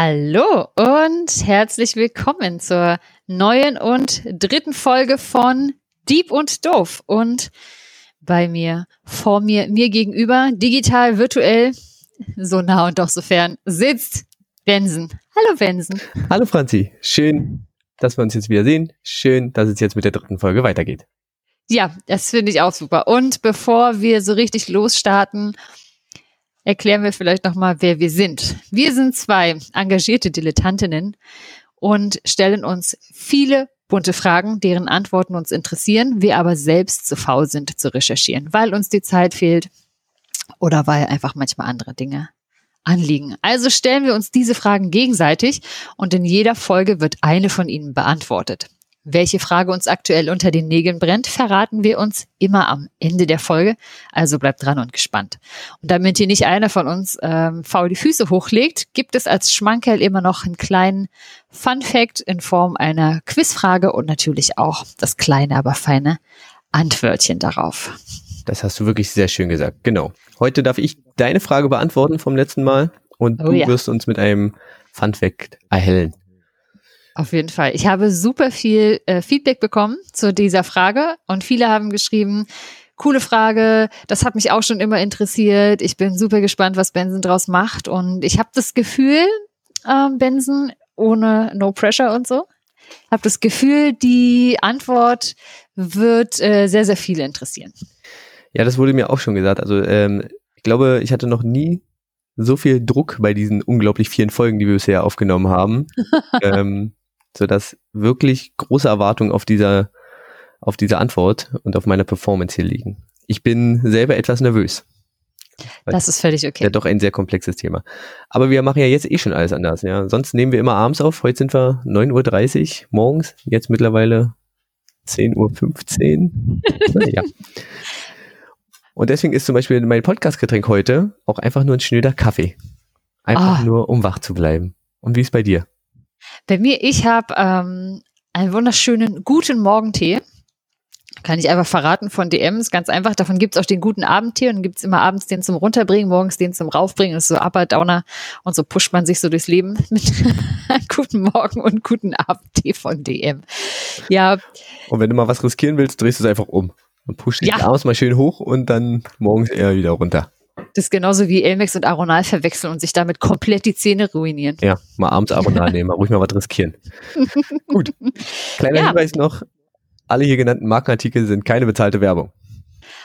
Hallo und herzlich willkommen zur neuen und dritten Folge von Deep und Doof. Und bei mir, vor mir, mir gegenüber, digital, virtuell, so nah und doch so fern, sitzt Benson. Hallo Benson. Hallo Franzi. Schön, dass wir uns jetzt wieder sehen. Schön, dass es jetzt mit der dritten Folge weitergeht. Ja, das finde ich auch super. Und bevor wir so richtig losstarten, erklären wir vielleicht nochmal, wer wir sind. Wir sind zwei engagierte Dilettantinnen und stellen uns viele bunte Fragen, deren Antworten uns interessieren, wir aber selbst zu faul sind zu recherchieren, weil uns die Zeit fehlt oder weil einfach manchmal andere Dinge anliegen. Also stellen wir uns diese Fragen gegenseitig und in jeder Folge wird eine von ihnen beantwortet. Welche Frage uns aktuell unter den Nägeln brennt, verraten wir uns immer am Ende der Folge. Also bleibt dran und gespannt. Und damit hier nicht einer von uns ähm, faul die Füße hochlegt, gibt es als Schmankerl immer noch einen kleinen Fun Fact in Form einer Quizfrage und natürlich auch das kleine, aber feine Antwörtchen darauf. Das hast du wirklich sehr schön gesagt. Genau. Heute darf ich deine Frage beantworten vom letzten Mal und oh, du ja. wirst uns mit einem Fun Fact erhellen. Auf jeden Fall. Ich habe super viel äh, Feedback bekommen zu dieser Frage und viele haben geschrieben, coole Frage, das hat mich auch schon immer interessiert. Ich bin super gespannt, was Benson draus macht und ich habe das Gefühl, äh, Benson, ohne No Pressure und so, habe das Gefühl, die Antwort wird äh, sehr, sehr viele interessieren. Ja, das wurde mir auch schon gesagt. Also ähm, ich glaube, ich hatte noch nie so viel Druck bei diesen unglaublich vielen Folgen, die wir bisher aufgenommen haben. ähm, sodass wirklich große Erwartungen auf dieser, auf diese Antwort und auf meine Performance hier liegen. Ich bin selber etwas nervös. Das ist völlig okay. Ja, doch ein sehr komplexes Thema. Aber wir machen ja jetzt eh schon alles anders, ja. Sonst nehmen wir immer abends auf. Heute sind wir 9.30 Uhr morgens, jetzt mittlerweile 10.15 Uhr. ja. Und deswegen ist zum Beispiel mein Podcast-Getränk heute auch einfach nur ein schnöder Kaffee. Einfach oh. nur, um wach zu bleiben. Und wie ist bei dir? Bei mir, ich habe ähm, einen wunderschönen guten Morgentee. Kann ich einfach verraten von DM, ist ganz einfach. Davon gibt's auch den guten Abendtee und dann gibt's immer abends den zum Runterbringen, morgens den zum Raufbringen. Das ist so Upper Downer und so pusht man sich so durchs Leben mit guten Morgen und guten Abendtee von DM. Ja. Und wenn du mal was riskieren willst, drehst du es einfach um und pusht dich ja. abends mal schön hoch und dann morgens eher wieder runter. Das ist genauso wie Elmex und Aronal verwechseln und sich damit komplett die Zähne ruinieren. Ja, mal abends Aronal nehmen, mal ruhig mal was riskieren. Gut. Kleiner ja. Hinweis noch, alle hier genannten Markenartikel sind keine bezahlte Werbung.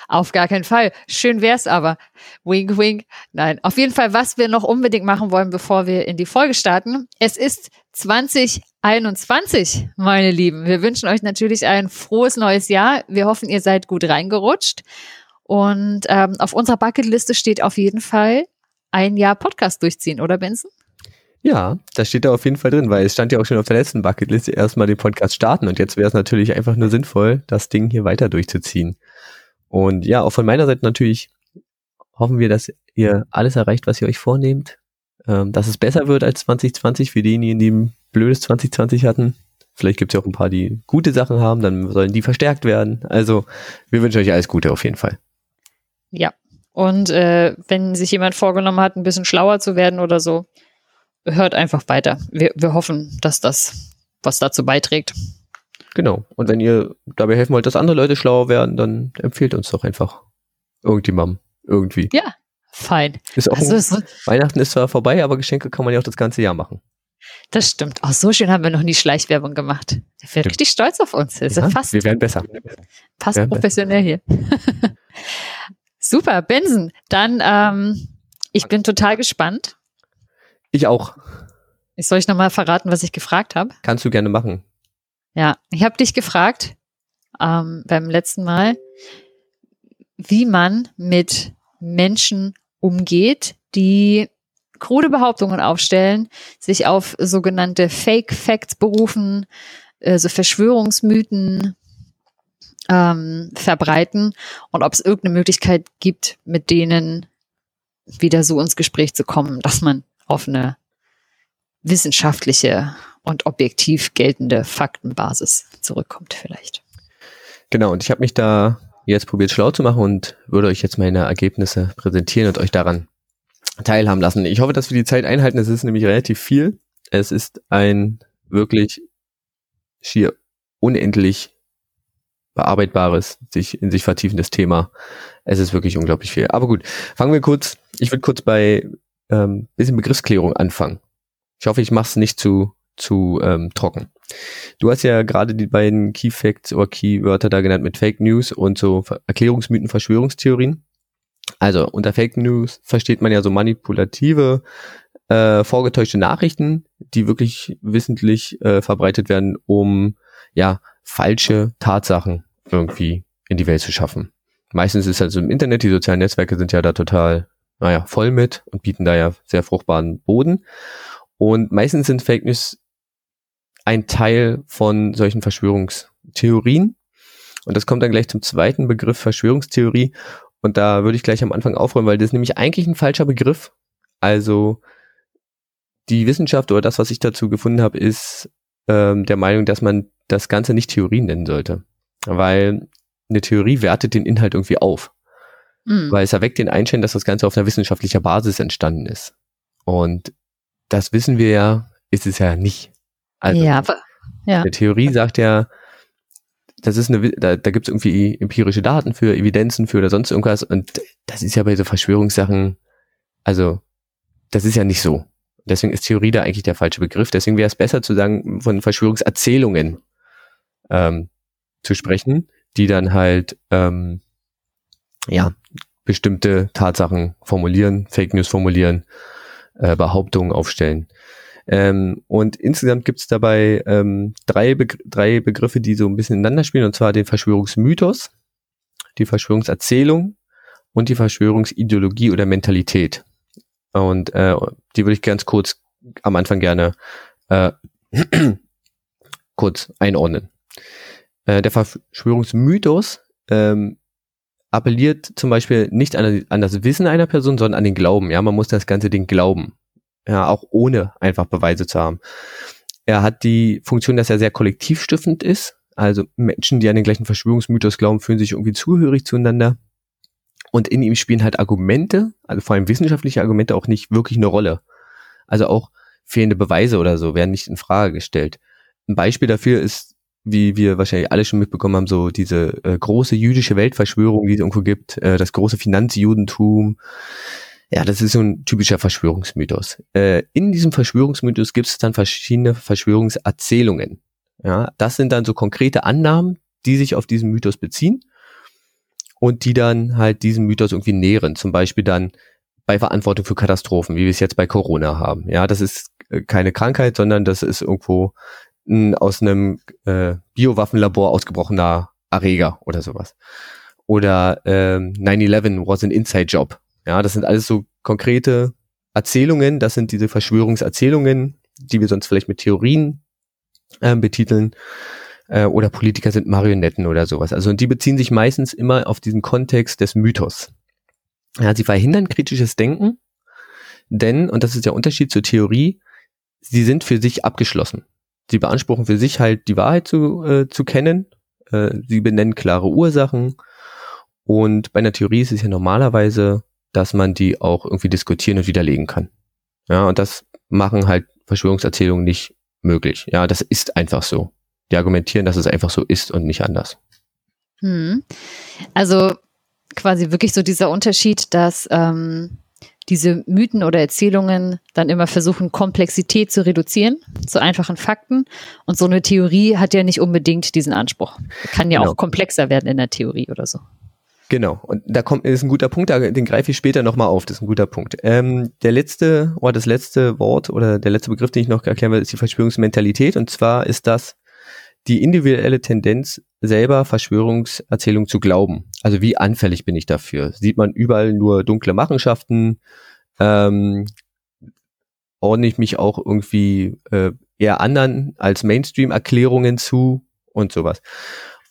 Auf gar keinen Fall. Schön wär's aber. Wink, wink. Nein. Auf jeden Fall, was wir noch unbedingt machen wollen, bevor wir in die Folge starten. Es ist 2021, meine Lieben. Wir wünschen euch natürlich ein frohes neues Jahr. Wir hoffen, ihr seid gut reingerutscht. Und ähm, auf unserer Bucketliste steht auf jeden Fall ein Jahr Podcast durchziehen, oder Benson? Ja, das steht da auf jeden Fall drin, weil es stand ja auch schon auf der letzten Bucketliste erstmal den Podcast starten und jetzt wäre es natürlich einfach nur sinnvoll, das Ding hier weiter durchzuziehen. Und ja, auch von meiner Seite natürlich hoffen wir, dass ihr alles erreicht, was ihr euch vornehmt, ähm, dass es besser wird als 2020 für diejenigen, die ein blödes 2020 hatten. Vielleicht gibt es ja auch ein paar, die gute Sachen haben, dann sollen die verstärkt werden. Also wir wünschen euch alles Gute auf jeden Fall. Ja. Und äh, wenn sich jemand vorgenommen hat, ein bisschen schlauer zu werden oder so, hört einfach weiter. Wir, wir hoffen, dass das was dazu beiträgt. Genau. Und wenn ihr dabei helfen wollt, dass andere Leute schlauer werden, dann empfehlt uns doch einfach irgendjemandem irgendwie. Ja, fein. Ist auch also, ist Weihnachten ist zwar vorbei, aber Geschenke kann man ja auch das ganze Jahr machen. Das stimmt. Auch so schön haben wir noch nie Schleichwerbung gemacht. Ich bin richtig stolz auf uns. Ja, wir werden besser. Fast werden professionell besser. hier. Super, Benson. Dann, ähm, ich bin total gespannt. Ich auch. Ich soll ich nochmal verraten, was ich gefragt habe? Kannst du gerne machen. Ja, ich habe dich gefragt ähm, beim letzten Mal, wie man mit Menschen umgeht, die krude Behauptungen aufstellen, sich auf sogenannte Fake Facts berufen, äh, so Verschwörungsmythen ähm, verbreiten und ob es irgendeine Möglichkeit gibt, mit denen wieder so ins Gespräch zu kommen, dass man auf eine wissenschaftliche und objektiv geltende Faktenbasis zurückkommt vielleicht. Genau, und ich habe mich da jetzt probiert schlau zu machen und würde euch jetzt meine Ergebnisse präsentieren und euch daran teilhaben lassen. Ich hoffe, dass wir die Zeit einhalten. Es ist nämlich relativ viel. Es ist ein wirklich schier unendlich bearbeitbares, sich in sich vertiefendes Thema. Es ist wirklich unglaublich viel. Aber gut, fangen wir kurz. Ich würde kurz bei ähm, bisschen Begriffsklärung anfangen. Ich hoffe, ich mache es nicht zu zu ähm, trocken. Du hast ja gerade die beiden Key Facts oder Keywörter da genannt mit Fake News und so Erklärungsmythen, Verschwörungstheorien. Also unter Fake News versteht man ja so manipulative, äh, vorgetäuschte Nachrichten, die wirklich wissentlich äh, verbreitet werden, um ja falsche Tatsachen irgendwie in die Welt zu schaffen. Meistens ist also im Internet, die sozialen Netzwerke sind ja da total, naja, voll mit und bieten da ja sehr fruchtbaren Boden. Und meistens sind Fake News ein Teil von solchen Verschwörungstheorien. Und das kommt dann gleich zum zweiten Begriff Verschwörungstheorie. Und da würde ich gleich am Anfang aufräumen, weil das ist nämlich eigentlich ein falscher Begriff. Also die Wissenschaft oder das, was ich dazu gefunden habe, ist ähm, der Meinung, dass man das Ganze nicht Theorien nennen sollte. Weil eine Theorie wertet den Inhalt irgendwie auf. Mhm. Weil es erweckt den Einschein, dass das Ganze auf einer wissenschaftlicher Basis entstanden ist. Und das wissen wir ja, ist es ja nicht. Also, ja, ja. Eine Theorie sagt ja, das ist eine, da, da gibt es irgendwie empirische Daten für, Evidenzen für oder sonst irgendwas. Und das ist ja bei so Verschwörungssachen, also, das ist ja nicht so. Deswegen ist Theorie da eigentlich der falsche Begriff. Deswegen wäre es besser zu sagen, von Verschwörungserzählungen ähm, zu sprechen, die dann halt ähm, ja bestimmte Tatsachen formulieren, Fake News formulieren, äh, Behauptungen aufstellen. Ähm, und insgesamt gibt es dabei ähm, drei, Begr drei Begriffe, die so ein bisschen ineinander spielen, und zwar den Verschwörungsmythos, die Verschwörungserzählung und die Verschwörungsideologie oder Mentalität. Und äh, die würde ich ganz kurz am Anfang gerne äh, kurz einordnen. Äh, der Verschwörungsmythos ähm, appelliert zum Beispiel nicht an, an das Wissen einer Person, sondern an den Glauben. Ja, man muss das ganze Ding glauben. Ja, auch ohne einfach Beweise zu haben. Er hat die Funktion, dass er sehr kollektivstiftend ist. Also Menschen, die an den gleichen Verschwörungsmythos glauben, fühlen sich irgendwie zugehörig zueinander. Und in ihm spielen halt Argumente, also vor allem wissenschaftliche Argumente, auch nicht wirklich eine Rolle. Also auch fehlende Beweise oder so werden nicht in Frage gestellt. Ein Beispiel dafür ist, wie wir wahrscheinlich alle schon mitbekommen haben, so diese äh, große jüdische Weltverschwörung, die es irgendwo gibt, äh, das große Finanzjudentum, ja, das ist so ein typischer Verschwörungsmythos. Äh, in diesem Verschwörungsmythos gibt es dann verschiedene Verschwörungserzählungen. Ja, das sind dann so konkrete Annahmen, die sich auf diesen Mythos beziehen und die dann halt diesen Mythos irgendwie nähren. Zum Beispiel dann bei Verantwortung für Katastrophen, wie wir es jetzt bei Corona haben. Ja, das ist äh, keine Krankheit, sondern das ist irgendwo ein aus einem äh, Biowaffenlabor ausgebrochener Erreger oder sowas. Oder ähm, 9-11 was an Inside Job. Ja, das sind alles so konkrete Erzählungen, das sind diese Verschwörungserzählungen, die wir sonst vielleicht mit Theorien äh, betiteln. Äh, oder Politiker sind Marionetten oder sowas. Also und die beziehen sich meistens immer auf diesen Kontext des Mythos. Ja, sie verhindern kritisches Denken, denn, und das ist der Unterschied zur Theorie, sie sind für sich abgeschlossen. Sie beanspruchen für sich halt die Wahrheit zu, äh, zu kennen. Äh, sie benennen klare Ursachen. Und bei einer Theorie ist es ja normalerweise dass man die auch irgendwie diskutieren und widerlegen kann. Ja, und das machen halt Verschwörungserzählungen nicht möglich. Ja, das ist einfach so. Die argumentieren, dass es einfach so ist und nicht anders. Hm. Also quasi wirklich so dieser Unterschied, dass ähm, diese Mythen oder Erzählungen dann immer versuchen, Komplexität zu reduzieren zu einfachen Fakten. Und so eine Theorie hat ja nicht unbedingt diesen Anspruch. Kann ja genau. auch komplexer werden in der Theorie oder so. Genau, und da kommt ist ein guter Punkt, den greife ich später nochmal auf, das ist ein guter Punkt. Ähm, der letzte, oder das letzte Wort oder der letzte Begriff, den ich noch erklären will, ist die Verschwörungsmentalität. Und zwar ist das die individuelle Tendenz, selber Verschwörungserzählung zu glauben. Also wie anfällig bin ich dafür? Sieht man überall nur dunkle Machenschaften? Ähm, ordne ich mich auch irgendwie äh, eher anderen als Mainstream-Erklärungen zu und sowas.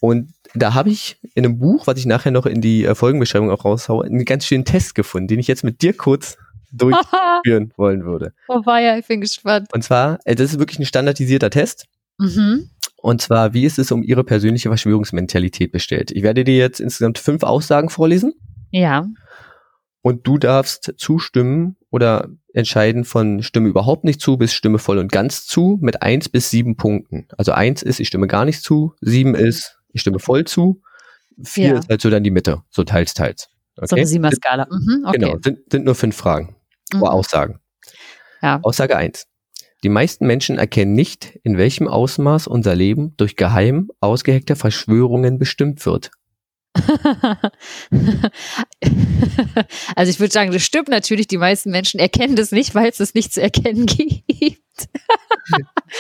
Und da habe ich in einem Buch, was ich nachher noch in die äh, Folgenbeschreibung auch raushaue, einen ganz schönen Test gefunden, den ich jetzt mit dir kurz durchführen wollen würde. Oh war ja, ich bin gespannt. Und zwar, äh, das ist wirklich ein standardisierter Test. Mhm. Und zwar, wie ist es um Ihre persönliche Verschwörungsmentalität bestellt? Ich werde dir jetzt insgesamt fünf Aussagen vorlesen. Ja. Und du darfst zustimmen oder entscheiden von Stimme überhaupt nicht zu bis Stimme voll und ganz zu mit eins bis sieben Punkten. Also eins ist, ich stimme gar nicht zu, sieben ist, ich stimme voll zu, vier Ja. ist halt so dann die Mitte, so teils, teils. So eine Okay? Siemer-Skala. Mhm, okay. Genau, sind, sind nur fünf Fragen Mhm. oder Aussagen. Ja. Aussage eins: Die meisten Menschen erkennen nicht, in welchem Ausmaß unser Leben durch geheim ausgeheckte Verschwörungen bestimmt wird. also ich würde sagen, das stimmt natürlich. Die meisten Menschen erkennen das nicht, weil es das nicht zu erkennen gibt.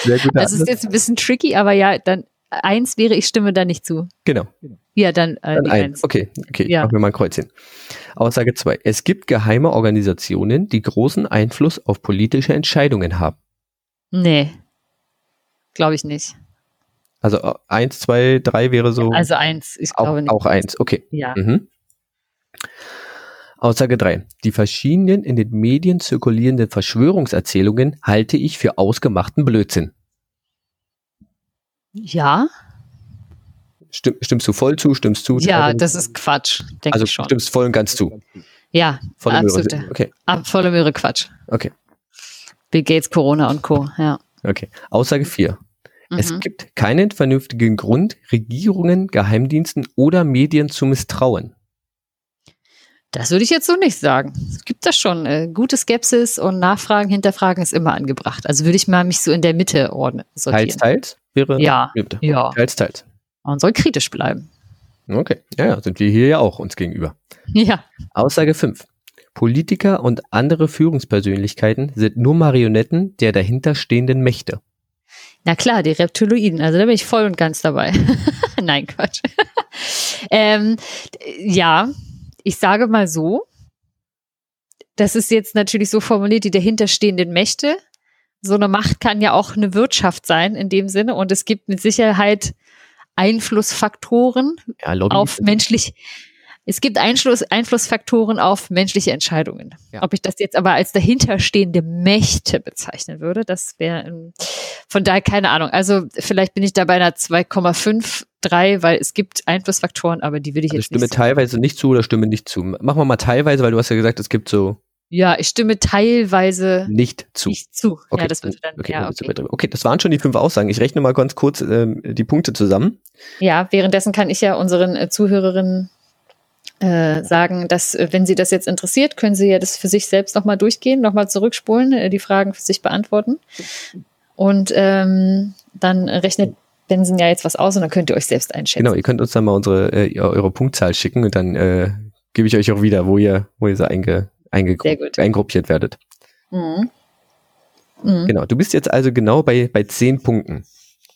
Sehr gut. Das ist jetzt ein bisschen tricky, aber ja, dann eins wäre, ich stimme da nicht zu. genau. Ja, dann, äh, Dann die ein. eins. Okay, okay, Ja. machen wir mal ein Kreuz hin. Aussage zwei: Es gibt geheime Organisationen, die großen Einfluss auf politische Entscheidungen haben. Nee, glaube ich nicht. Also äh, eins, zwei, drei wäre so Also eins, ich auch, glaube nicht. auch eins. Okay. Ja. Mhm. Aussage 3. Die verschiedenen in den Medien zirkulierenden Verschwörungserzählungen halte ich für ausgemachten Blödsinn. Ja, Stimm, stimmst du voll zu? Stimmst du? ja, Also- das ist Quatsch, denke Also ich schon. stimmst voll und ganz zu. Ja, Volle Möhre. absolut. Okay, Ab, volle Möhre Quatsch. okay, Bill Gates, Corona und Co. Ja. okay. Aussage 4. Es Mhm. gibt keinen vernünftigen Grund, Regierungen, Geheimdiensten oder Medien zu misstrauen. Das würde ich jetzt so nicht sagen. Es gibt das schon. Äh, gute Skepsis und Nachfragen, Hinterfragen ist immer angebracht. Also würde ich mal mich so in der Mitte ordnen. Sortieren. Teils, teils wäre. Ja, ja. Teils, teils. Man soll kritisch bleiben. Okay, ja, ja, sind wir hier ja auch uns gegenüber. Ja. Aussage 5. Politiker und andere Führungspersönlichkeiten sind nur Marionetten der dahinterstehenden Mächte. Na klar, die Reptiloiden. Also da bin ich voll und ganz dabei. Nein, Quatsch. ähm, ja, ich sage mal so. Das ist jetzt natürlich so formuliert, die dahinterstehenden Mächte. So eine Macht kann ja auch eine Wirtschaft sein in dem Sinne. Und es gibt mit Sicherheit Einflussfaktoren Ja, auf menschlich. Es gibt Einfluss, Einflussfaktoren auf menschliche Entscheidungen. Ja. Ob ich das jetzt aber als dahinterstehende Mächte bezeichnen würde, das wäre ähm, von daher keine Ahnung. Also vielleicht bin ich da bei einer 2,53, weil es gibt Einflussfaktoren, aber die will ich also jetzt stimme nicht. teilweise nicht zu oder stimme nicht zu. Machen wir mal teilweise, weil du hast ja gesagt, es gibt so Ja, ich stimme teilweise nicht zu. nicht zu. Okay, ja, das wird dann, okay, ja, okay. okay, das waren schon die fünf Aussagen. Ich rechne mal ganz kurz ähm, die Punkte zusammen. Ja, währenddessen kann ich ja unseren äh, Zuhörerinnen äh, sagen, dass äh, wenn Sie das jetzt interessiert, können Sie ja das für sich selbst nochmal durchgehen, nochmal zurückspulen, äh, die Fragen für sich beantworten. Und ähm, dann rechnet Benson ja jetzt was aus und dann könnt ihr euch selbst einschätzen. Genau, ihr könnt uns dann mal unsere äh, eure Punktzahl schicken und dann äh, gebe ich euch auch wieder, wo ihr wo ihr so einge, eingruppiert werdet. Mhm. Mhm. Genau, du bist jetzt also genau bei bei zehn Punkten.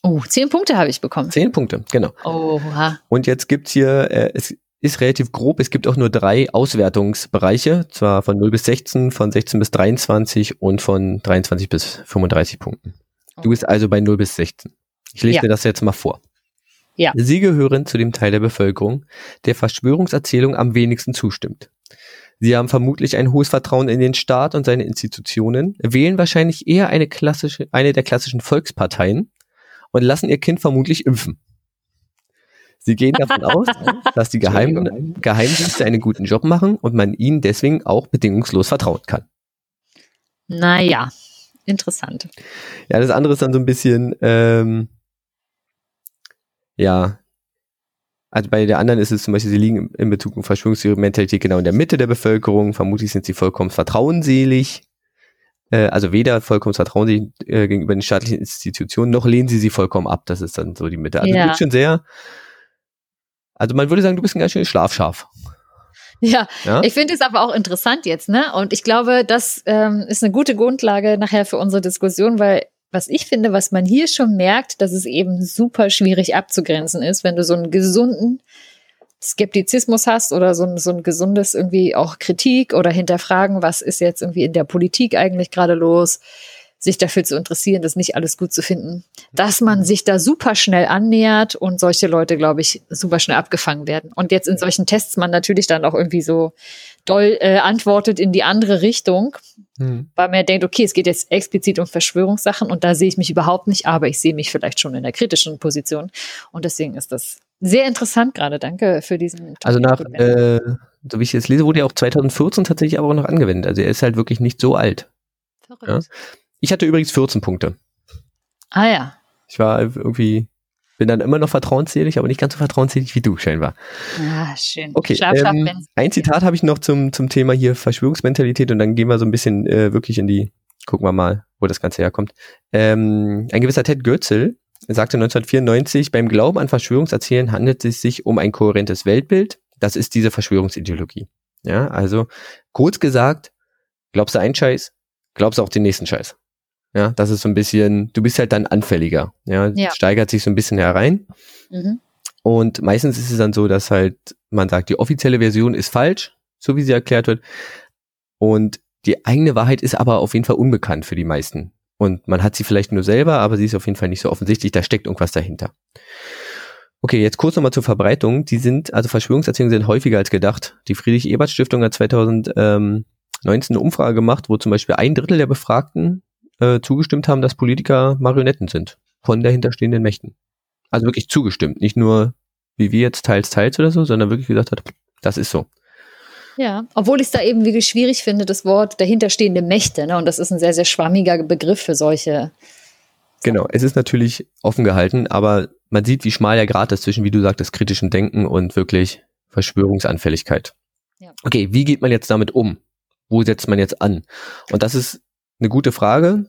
Oh, zehn Punkte habe ich bekommen. Zehn Punkte, genau. Oha. Und jetzt gibt's hier, äh, es ist relativ grob, es gibt auch nur drei Auswertungsbereiche, zwar von 0 bis 16, von 16 bis 23 und von 23 bis 35 Punkten. Du bist also bei 0 bis 16. Ich lese Ja. dir das jetzt mal vor. Ja. Sie gehören zu dem Teil der Bevölkerung, der Verschwörungserzählung am wenigsten zustimmt. Sie haben vermutlich ein hohes Vertrauen in den Staat und seine Institutionen, wählen wahrscheinlich eher eine klassische, eine der klassischen Volksparteien und lassen ihr Kind vermutlich impfen. Sie gehen davon aus, dass die Geheim Geheimdienste einen guten Job machen und man ihnen deswegen auch bedingungslos vertrauen kann. Naja, interessant. Ja, das andere ist dann so ein bisschen, ähm, ja, also bei der anderen ist es zum Beispiel, sie liegen in Bezug auf Verschwörungsmentalität genau in der Mitte der Bevölkerung. Vermutlich sind sie vollkommen vertrauensselig. Äh, also weder vollkommen vertrauensselig äh, gegenüber den staatlichen Institutionen, noch lehnen sie sie vollkommen ab. Das ist dann so die Mitte. Also Ja. schon sehr, also man würde sagen, du bist ein ganz schönes Schlafschaf. Ja, Ja? ich finde es aber auch interessant jetzt, ne? Und ich glaube, das ähm, ist eine gute Grundlage nachher für unsere Diskussion, weil was ich finde, was man hier schon merkt, dass es eben super schwierig abzugrenzen ist, wenn du so einen gesunden Skeptizismus hast oder so ein, so ein gesundes irgendwie auch Kritik oder hinterfragen, was ist jetzt irgendwie in der Politik eigentlich gerade los, sich dafür zu interessieren, das nicht alles gut zu finden, dass man sich da super schnell annähert und solche Leute, glaube ich, super schnell abgefangen werden. Und jetzt in solchen Tests man natürlich dann auch irgendwie so doll äh, antwortet in die andere Richtung, Hm. weil man denkt, okay, es geht jetzt explizit um Verschwörungssachen und da sehe ich mich überhaupt nicht, aber ich sehe mich vielleicht schon in der kritischen Position. Und deswegen ist das Sehr interessant gerade, danke für diesen. Also nach, äh, so wie ich jetzt lese, wurde er auch 2014 tatsächlich aber auch noch angewendet. Also er ist halt wirklich nicht so alt. Ja? Ich hatte übrigens 14 Punkte. Ah ja. Ich war irgendwie, bin dann immer noch vertrauensselig, aber nicht ganz so vertrauensselig wie du scheinbar. Ah, schön. Okay, schlaf, schlaf, ähm, ein Zitat habe ich noch zum, zum Thema hier Verschwörungsmentalität und dann gehen wir so ein bisschen äh, wirklich in die, gucken wir mal, wo das Ganze herkommt. Ähm, ein gewisser Ted Götzel sagte 1994, beim Glauben an Verschwörungserzählen handelt es sich um ein kohärentes Weltbild. Das ist diese Verschwörungsideologie. Ja, also kurz gesagt, glaubst du einen Scheiß, glaubst du auch den nächsten Scheiß. Ja, das ist so ein bisschen, du bist halt dann anfälliger. Ja, ja. steigert sich so ein bisschen herein. Mhm. Und meistens ist es dann so, dass halt man sagt, die offizielle Version ist falsch, so wie sie erklärt wird. Und die eigene Wahrheit ist aber auf jeden Fall unbekannt für die meisten. Und man hat sie vielleicht nur selber, aber sie ist auf jeden Fall nicht so offensichtlich, da steckt irgendwas dahinter. Okay, jetzt kurz nochmal zur Verbreitung. Die sind, also Verschwörungserzählungen sind häufiger als gedacht. Die Friedrich-Ebert-Stiftung hat 2019 eine Umfrage gemacht, wo zum Beispiel ein Drittel der Befragten äh, zugestimmt haben, dass Politiker Marionetten sind von dahinterstehenden Mächten. Also wirklich zugestimmt, nicht nur wie wir jetzt teils, teils oder so, sondern wirklich gesagt hat, das ist so. Ja, obwohl ich es da eben wirklich schwierig finde, das Wort dahinterstehende Mächte. Ne? Und das ist ein sehr, sehr schwammiger Begriff für solche. Genau, es ist natürlich offen gehalten, aber man sieht, wie schmal der Grad ist zwischen, wie du sagtest, kritischem Denken und wirklich Verschwörungsanfälligkeit. Ja. Okay, wie geht man jetzt damit um? Wo setzt man jetzt an? Und das ist eine gute Frage.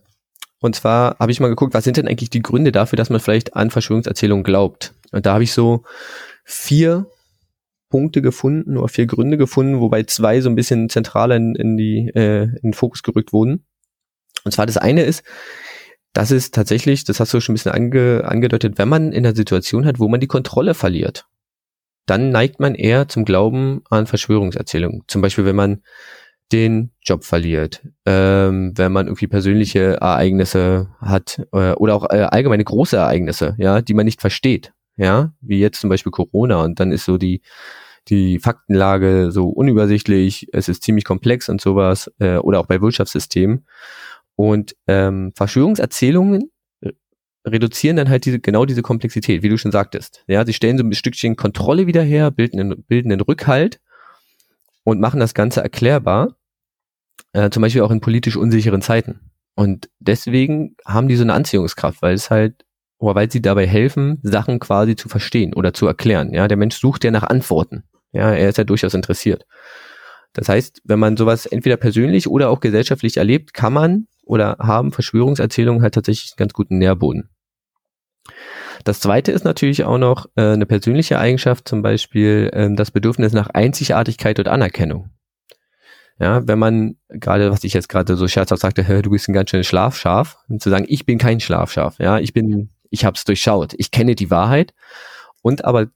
Und zwar habe ich mal geguckt, was sind denn eigentlich die Gründe dafür, dass man vielleicht an Verschwörungserzählungen glaubt? Und da habe ich so vier Punkte gefunden oder vier Gründe gefunden, wobei zwei so ein bisschen zentraler in, in, die, äh, in den Fokus gerückt wurden. Und zwar das eine ist, das ist tatsächlich, das hast du schon ein bisschen ange, angedeutet, wenn man in einer Situation hat, wo man die Kontrolle verliert, dann neigt man eher zum Glauben an Verschwörungserzählungen. Zum Beispiel, wenn man den Job verliert, ähm, wenn man irgendwie persönliche Ereignisse hat äh, oder auch äh, allgemeine große Ereignisse, ja, die man nicht versteht ja, wie jetzt zum Beispiel Corona. Und dann ist so die die Faktenlage so unübersichtlich, es ist ziemlich komplex und sowas äh, oder auch bei Wirtschaftssystemen. Und ähm, Verschwörungserzählungen äh, reduzieren dann halt diese genau diese Komplexität, wie du schon sagtest. Ja, sie stellen so ein Stückchen Kontrolle wieder her, bilden bilden einen Rückhalt und machen das Ganze erklärbar, äh, zum Beispiel auch in politisch unsicheren Zeiten. Und deswegen haben die so eine Anziehungskraft, weil es halt oder weil sie dabei helfen, Sachen quasi zu verstehen oder zu erklären. Ja, der Mensch sucht ja nach Antworten. Ja, er ist ja durchaus interessiert. Das heißt, wenn man sowas entweder persönlich oder auch gesellschaftlich erlebt, kann man oder haben Verschwörungserzählungen halt tatsächlich einen ganz guten Nährboden. Das zweite ist natürlich auch noch äh, eine persönliche Eigenschaft, zum Beispiel äh, das Bedürfnis nach Einzigartigkeit und Anerkennung. Ja, wenn man gerade, was ich jetzt gerade so scherzhaft sagte, du bist ein ganz schönes Schlafschaf, und zu sagen, ich bin kein Schlafschaf, ja, ich bin ich habe es durchschaut, ich kenne die Wahrheit und aber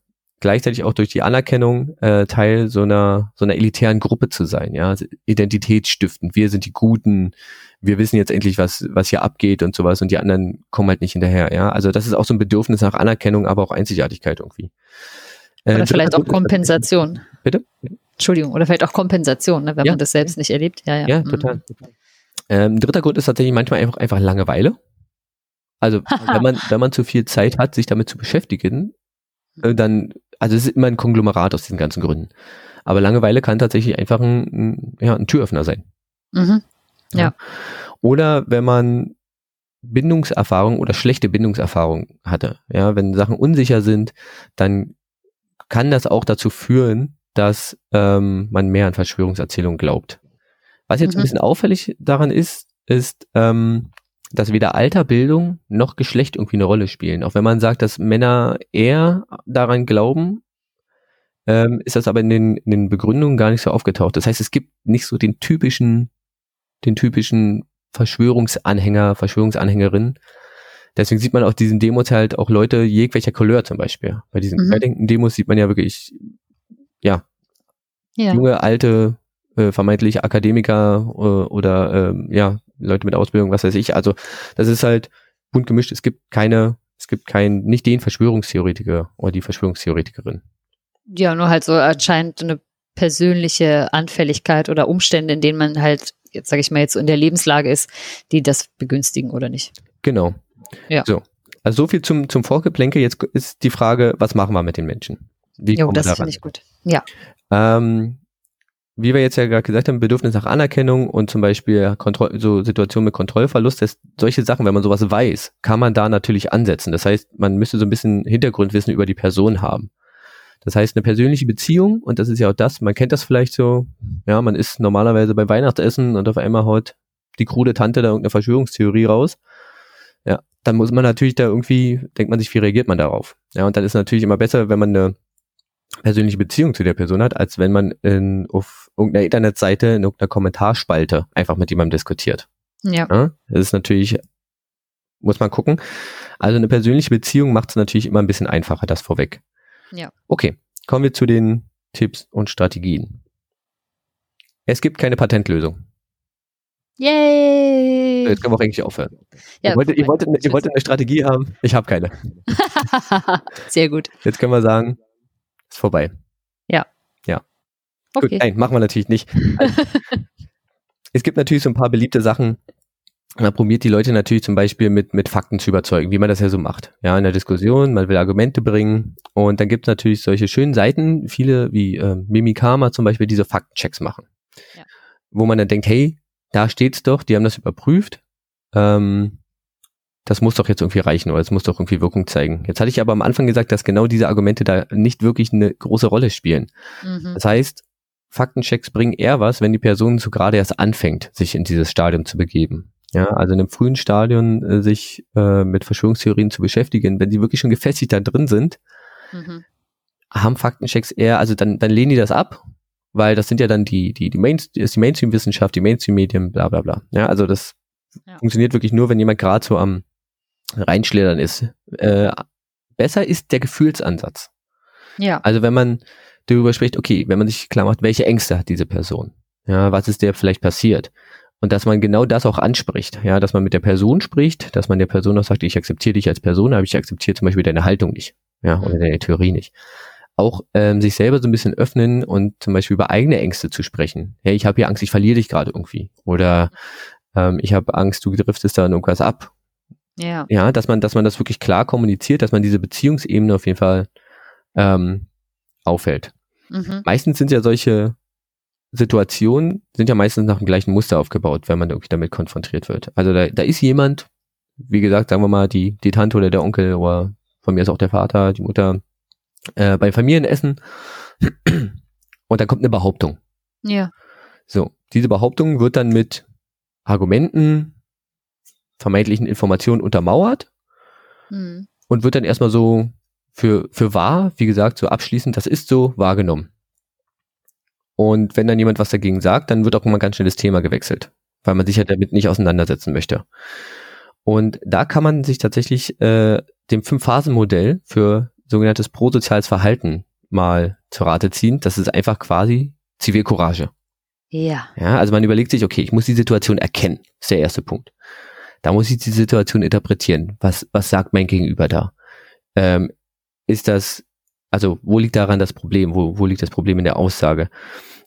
gleichzeitig auch durch die Anerkennung äh, Teil so einer so einer elitären Gruppe zu sein, ja, also identitätsstiftend. Wir sind die Guten, wir wissen jetzt endlich, was was hier abgeht und sowas und die anderen kommen halt nicht hinterher, ja. Also das ist auch so ein Bedürfnis nach Anerkennung, aber auch Einzigartigkeit irgendwie. Äh, oder vielleicht auch Kompensation. Bitte? Entschuldigung, oder vielleicht auch Kompensation, ne, wenn ja. man das selbst nicht erlebt. Ja, ja. Ja, total. Mhm. Ähm, dritter Grund ist tatsächlich manchmal einfach, einfach Langeweile. Also wenn man, wenn man zu viel Zeit hat, sich damit zu beschäftigen, äh, dann, also es ist immer ein Konglomerat aus diesen ganzen Gründen. Aber Langeweile kann tatsächlich einfach ein, ein ja, ein Türöffner sein. Mhm. Ja. ja. Oder wenn man Bindungserfahrung oder schlechte Bindungserfahrung hatte. Ja, wenn Sachen unsicher sind, dann kann das auch dazu führen, dass ähm, man mehr an Verschwörungserzählungen glaubt. Was jetzt mhm. ein bisschen auffällig daran ist, ist, ähm, dass weder Alter, Bildung noch Geschlecht irgendwie eine Rolle spielen. Auch wenn man sagt, dass Männer eher daran glauben, ähm, ist das aber in den, in den Begründungen gar nicht so aufgetaucht. Das heißt, es gibt nicht so den typischen, den typischen Verschwörungsanhänger, Verschwörungsanhängerin. Deswegen sieht man auf diesen Demos halt auch Leute jegwelcher Couleur zum Beispiel. Bei diesen mhm. Demos sieht man ja wirklich, ja, ja. junge, alte, äh, vermeintlich Akademiker äh, oder äh, ja, Leute mit Ausbildung, was weiß ich. Also das ist halt bunt gemischt. Es gibt keine, es gibt keinen, nicht den Verschwörungstheoretiker oder die Verschwörungstheoretikerin. Ja, nur halt so anscheinend eine persönliche Anfälligkeit oder Umstände, in denen man halt, jetzt sage ich mal, jetzt so in der Lebenslage ist, die das begünstigen oder nicht. Genau. Ja. So. Also so viel zum, zum Vorgeplänkel. Jetzt ist die Frage, was machen wir mit den Menschen? Wie jo, das finde ich gut. Ja. Ähm, wie wir jetzt ja gerade gesagt haben, Bedürfnis nach Anerkennung und zum Beispiel Kontroll so Situationen mit Kontrollverlust, das, solche Sachen, wenn man sowas weiß, kann man da natürlich ansetzen. Das heißt, man müsste so ein bisschen Hintergrundwissen über die Person haben. Das heißt, eine persönliche Beziehung, und das ist ja auch das, man kennt das vielleicht so, ja, man ist normalerweise beim Weihnachtsessen und auf einmal haut die krude Tante da irgendeine Verschwörungstheorie raus. Ja, dann muss man natürlich da irgendwie, denkt man sich, wie reagiert man darauf? Ja, und dann ist natürlich immer besser, wenn man eine persönliche Beziehung zu der Person hat, als wenn man in, auf irgendeiner Internetseite, in irgendeiner Kommentarspalte einfach mit jemandem diskutiert. Ja. ja das ist natürlich, muss man gucken. Also eine persönliche Beziehung macht es natürlich immer ein bisschen einfacher, das vorweg. Ja. Okay, kommen wir zu den Tipps und Strategien. Es gibt keine Patentlösung. Yay! Jetzt können wir auch eigentlich aufhören. Ja, ihr, wolltet, ihr, wolltet, ihr wolltet eine Strategie haben, ich habe keine. Sehr gut. Jetzt können wir sagen, ist vorbei. Ja. Ja. Okay. Gut, nein, machen wir natürlich nicht. Es gibt natürlich so ein paar beliebte Sachen, man probiert die Leute natürlich zum Beispiel mit, mit Fakten zu überzeugen, wie man das ja so macht. Ja, in der Diskussion, man will Argumente bringen und dann gibt es natürlich solche schönen Seiten, viele wie äh, Mimikama zum Beispiel, diese Faktenchecks machen. Ja. Wo man dann denkt, hey, da steht's doch, die haben das überprüft, ähm, das muss doch jetzt irgendwie reichen oder es muss doch irgendwie Wirkung zeigen. Jetzt hatte ich aber am Anfang gesagt, dass genau diese Argumente da nicht wirklich eine große Rolle spielen. Mhm. Das heißt, Faktenchecks bringen eher was, wenn die Person so gerade erst anfängt, sich in dieses Stadium zu begeben. Ja, also in einem frühen Stadion äh, sich äh, mit Verschwörungstheorien zu beschäftigen, wenn die wirklich schon gefestigt da drin sind, mhm. haben Faktenchecks eher, also dann, dann lehnen die das ab, weil das sind ja dann die, die, die, Main, ist die Mainstream-Wissenschaft, die Mainstream-Medien, bla bla bla. Ja, also das ja. funktioniert wirklich nur, wenn jemand gerade so am Reinschlittern ist. Äh, besser ist der Gefühlsansatz. Ja. Also wenn man darüber spricht, okay, wenn man sich klar macht, welche Ängste hat diese Person? Ja, was ist der vielleicht passiert? Und dass man genau das auch anspricht, ja, dass man mit der Person spricht, dass man der Person auch sagt, ich akzeptiere dich als Person, aber ich akzeptiere zum Beispiel deine Haltung nicht, ja, oder mhm. deine Theorie nicht. Auch ähm, sich selber so ein bisschen öffnen und zum Beispiel über eigene Ängste zu sprechen. Hey, ich habe hier Angst, ich verliere dich gerade irgendwie. Oder ähm, ich habe Angst, du driftest da irgendwas ab. Ja. Ja, dass man, dass man das wirklich klar kommuniziert, dass man diese Beziehungsebene auf jeden Fall ähm, aufhält. Mhm. Meistens sind ja solche Situationen sind ja meistens nach dem gleichen Muster aufgebaut, wenn man irgendwie damit konfrontiert wird. Also da, da ist jemand, wie gesagt, sagen wir mal, die, die Tante oder der Onkel oder von mir ist auch der Vater, die Mutter, äh, beim Familienessen und dann kommt eine Behauptung. Ja. So, diese Behauptung wird dann mit Argumenten, vermeintlichen Informationen untermauert hm. und wird dann erstmal so für, für wahr, wie gesagt, so abschließend, das ist so wahrgenommen. Und wenn dann jemand was dagegen sagt, dann wird auch immer ganz schnell das Thema gewechselt, weil man sich ja damit nicht auseinandersetzen möchte. Und da kann man sich tatsächlich äh, dem Fünf-Phasen-Modell für sogenanntes prosoziales Verhalten mal zur Rate ziehen. Das ist einfach quasi Zivilcourage. Ja. Ja, also man überlegt sich, okay, ich muss die Situation erkennen. Das ist der erste Punkt. Da muss ich die Situation interpretieren. Was, was sagt mein Gegenüber da? Ähm, ist das, also wo liegt daran das Problem? Wo, wo liegt das Problem in der Aussage?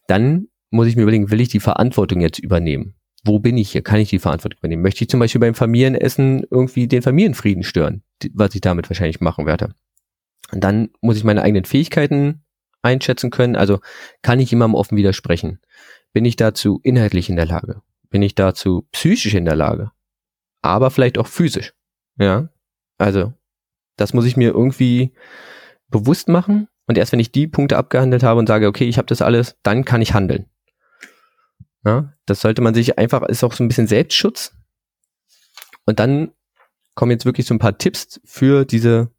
dann muss ich mir überlegen, will ich die Verantwortung jetzt übernehmen? Wo bin ich hier? Kann ich die Verantwortung übernehmen? Möchte ich zum Beispiel beim Familienessen irgendwie den Familienfrieden stören, was ich damit wahrscheinlich machen werde? Und dann muss ich meine eigenen Fähigkeiten einschätzen können. Also kann ich jemandem offen widersprechen? Bin ich dazu inhaltlich in der Lage? Bin ich dazu psychisch in der Lage? Aber vielleicht auch physisch. Ja. Also, das muss ich mir irgendwie bewusst machen und erst wenn ich die Punkte abgehandelt habe und sage, okay, ich habe das alles, dann kann ich handeln. Ja, das sollte man sich einfach, ist auch so ein bisschen Selbstschutz. Und dann kommen jetzt wirklich so ein paar Tipps für diese,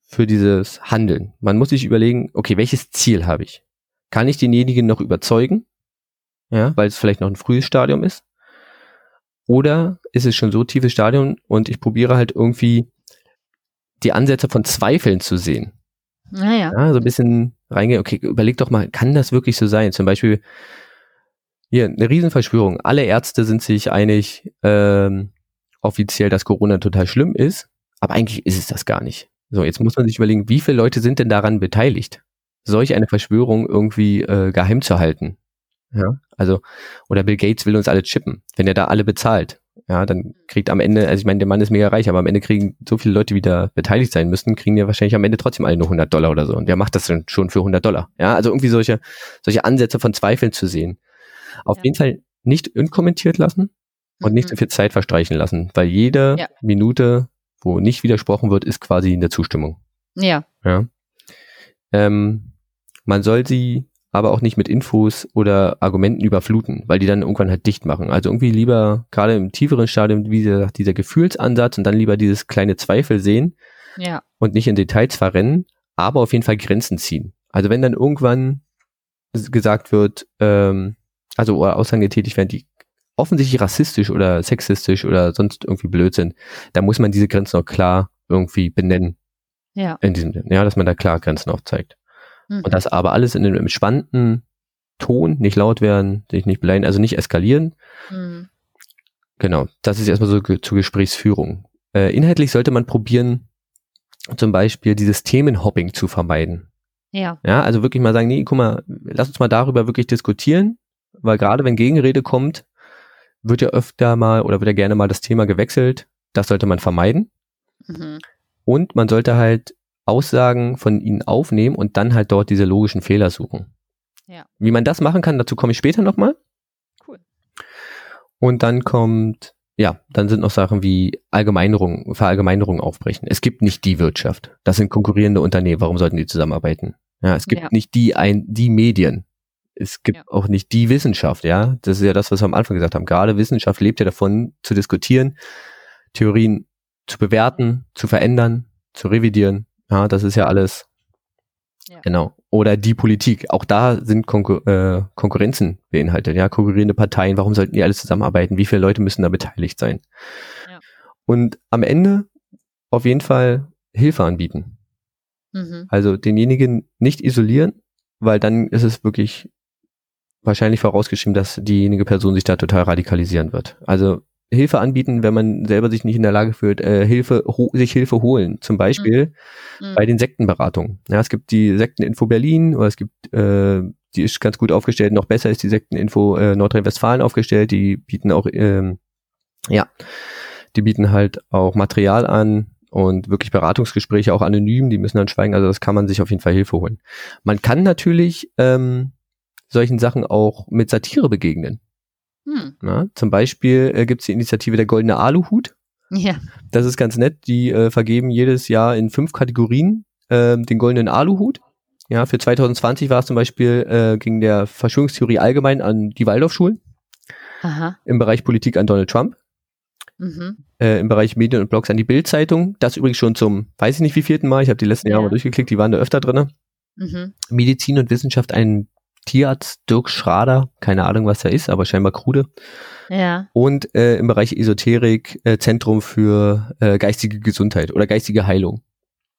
für dieses Handeln. Man muss sich überlegen, okay, welches Ziel habe ich? Kann ich denjenigen noch überzeugen? Ja, weil es vielleicht noch ein frühes Stadium ist? Oder ist es schon so tiefes Stadium und ich probiere halt irgendwie die Ansätze von Zweifeln zu sehen? Naja. Ja, so ein bisschen reingehen, okay, überleg doch mal, kann das wirklich so sein? Zum Beispiel, hier, eine Riesenverschwörung. Alle Ärzte sind sich einig, ähm, offiziell, dass Corona total schlimm ist, aber eigentlich ist es das gar nicht. So, jetzt muss man sich überlegen, wie viele Leute sind denn daran beteiligt, solch eine Verschwörung irgendwie äh, geheim zu halten? Ja, also, oder Bill Gates will uns alle chippen, wenn er da alle bezahlt. Ja, dann kriegt am Ende, also ich meine, der Mann ist mega reich, aber am Ende kriegen so viele Leute, die da beteiligt sein müssten, kriegen ja wahrscheinlich am Ende trotzdem alle nur 100 Dollar oder so. Und wer macht das denn schon für 100 Dollar? Ja, also irgendwie solche, solche Ansätze von Zweifeln zu sehen. Auf Ja. jeden Fall nicht unkommentiert lassen und nicht Mhm. so viel Zeit verstreichen lassen, weil jede Ja. Minute, wo nicht widersprochen wird, ist quasi eine Zustimmung. Ja. Ja. Ähm, man soll sie aber auch nicht mit Infos oder Argumenten überfluten, weil die dann irgendwann halt dicht machen. Also irgendwie lieber, gerade im tieferen Stadium, wie gesagt, dieser Gefühlsansatz und dann lieber dieses kleine Zweifel sehen Ja. und nicht in Details verrennen, aber auf jeden Fall Grenzen ziehen. Also wenn dann irgendwann gesagt wird, ähm, also oder Aussagen getätigt werden, die offensichtlich rassistisch oder sexistisch oder sonst irgendwie blöd sind, da muss man diese Grenzen auch klar irgendwie benennen Ja. in diesem ja, dass man da klar Grenzen aufzeigt. Mhm. Und das aber alles in einem entspannten Ton, nicht laut werden, sich nicht beleidigen, also nicht eskalieren. Mhm. Genau, das ist erstmal so ge zur Gesprächsführung. Äh, inhaltlich sollte man probieren, zum Beispiel dieses Themenhopping zu vermeiden. Ja. Ja, also wirklich mal sagen, nee, guck mal, lass uns mal darüber wirklich diskutieren, weil gerade wenn Gegenrede kommt, wird ja öfter mal oder wird ja gerne mal das Thema gewechselt. Das sollte man vermeiden. Mhm. Und man sollte halt Aussagen von ihnen aufnehmen und dann halt dort diese logischen Fehler suchen. Ja. Wie man das machen kann, dazu komme ich später nochmal. Cool. Und dann kommt, ja, dann sind noch Sachen wie Allgemeinerung, Verallgemeinerung aufbrechen. Es gibt nicht die Wirtschaft. Das sind konkurrierende Unternehmen. Warum sollten die zusammenarbeiten? Ja, es gibt Ja. nicht die ein, die Medien. Es gibt Ja. auch nicht die Wissenschaft, ja. Das ist ja das, was wir am Anfang gesagt haben. Gerade Wissenschaft lebt ja davon, zu diskutieren, Theorien zu bewerten, zu verändern, zu revidieren. Ja, das ist ja alles. Ja. Genau. Oder die Politik. Auch da sind Konkur äh, Konkurrenzen beinhaltet. Ja, konkurrierende Parteien. Warum sollten die alle zusammenarbeiten? Wie viele Leute müssen da beteiligt sein? Ja. Und am Ende auf jeden Fall Hilfe anbieten. Mhm. Also denjenigen nicht isolieren, weil dann ist es wirklich wahrscheinlich vorausgeschrieben, dass diejenige Person sich da total radikalisieren wird. Also Hilfe anbieten, wenn man selber sich nicht in der Lage fühlt, äh, Hilfe, sich Hilfe holen. Zum Beispiel Mhm. bei den Sektenberatungen. Ja, es gibt die Sekteninfo Berlin oder es gibt, äh, die ist ganz gut aufgestellt. Noch besser ist die Sekteninfo äh, Nordrhein-Westfalen aufgestellt. Die bieten auch, ähm, ja, die bieten halt auch Material an und wirklich Beratungsgespräche auch anonym. Die müssen dann schweigen. Also das kann man sich auf jeden Fall Hilfe holen. Man kann natürlich ähm, solchen Sachen auch mit Satire begegnen. Hm. Ja, zum Beispiel äh, gibt es die Initiative der Goldene Aluhut. Ja. Das ist ganz nett. Die äh, vergeben jedes Jahr in fünf Kategorien ähm, den goldenen Aluhut. Ja, für 2020 war es zum Beispiel äh, ging der Verschwörungstheorie allgemein an die Waldorfschulen, Aha. im Bereich Politik an Donald Trump, Mhm. äh, im Bereich Medien und Blogs an die Bildzeitung. Das übrigens schon zum, weiß ich nicht wie vierten Mal. Ich habe die letzten Jahre Ja. mal durchgeklickt. Die waren da öfter drinne. Mhm. Medizin und Wissenschaft ein Tierarzt Dirk Schrader, keine Ahnung was er ist, aber scheinbar krude. Ja. Und äh, im Bereich Esoterik äh, Zentrum für äh, geistige Gesundheit oder geistige Heilung.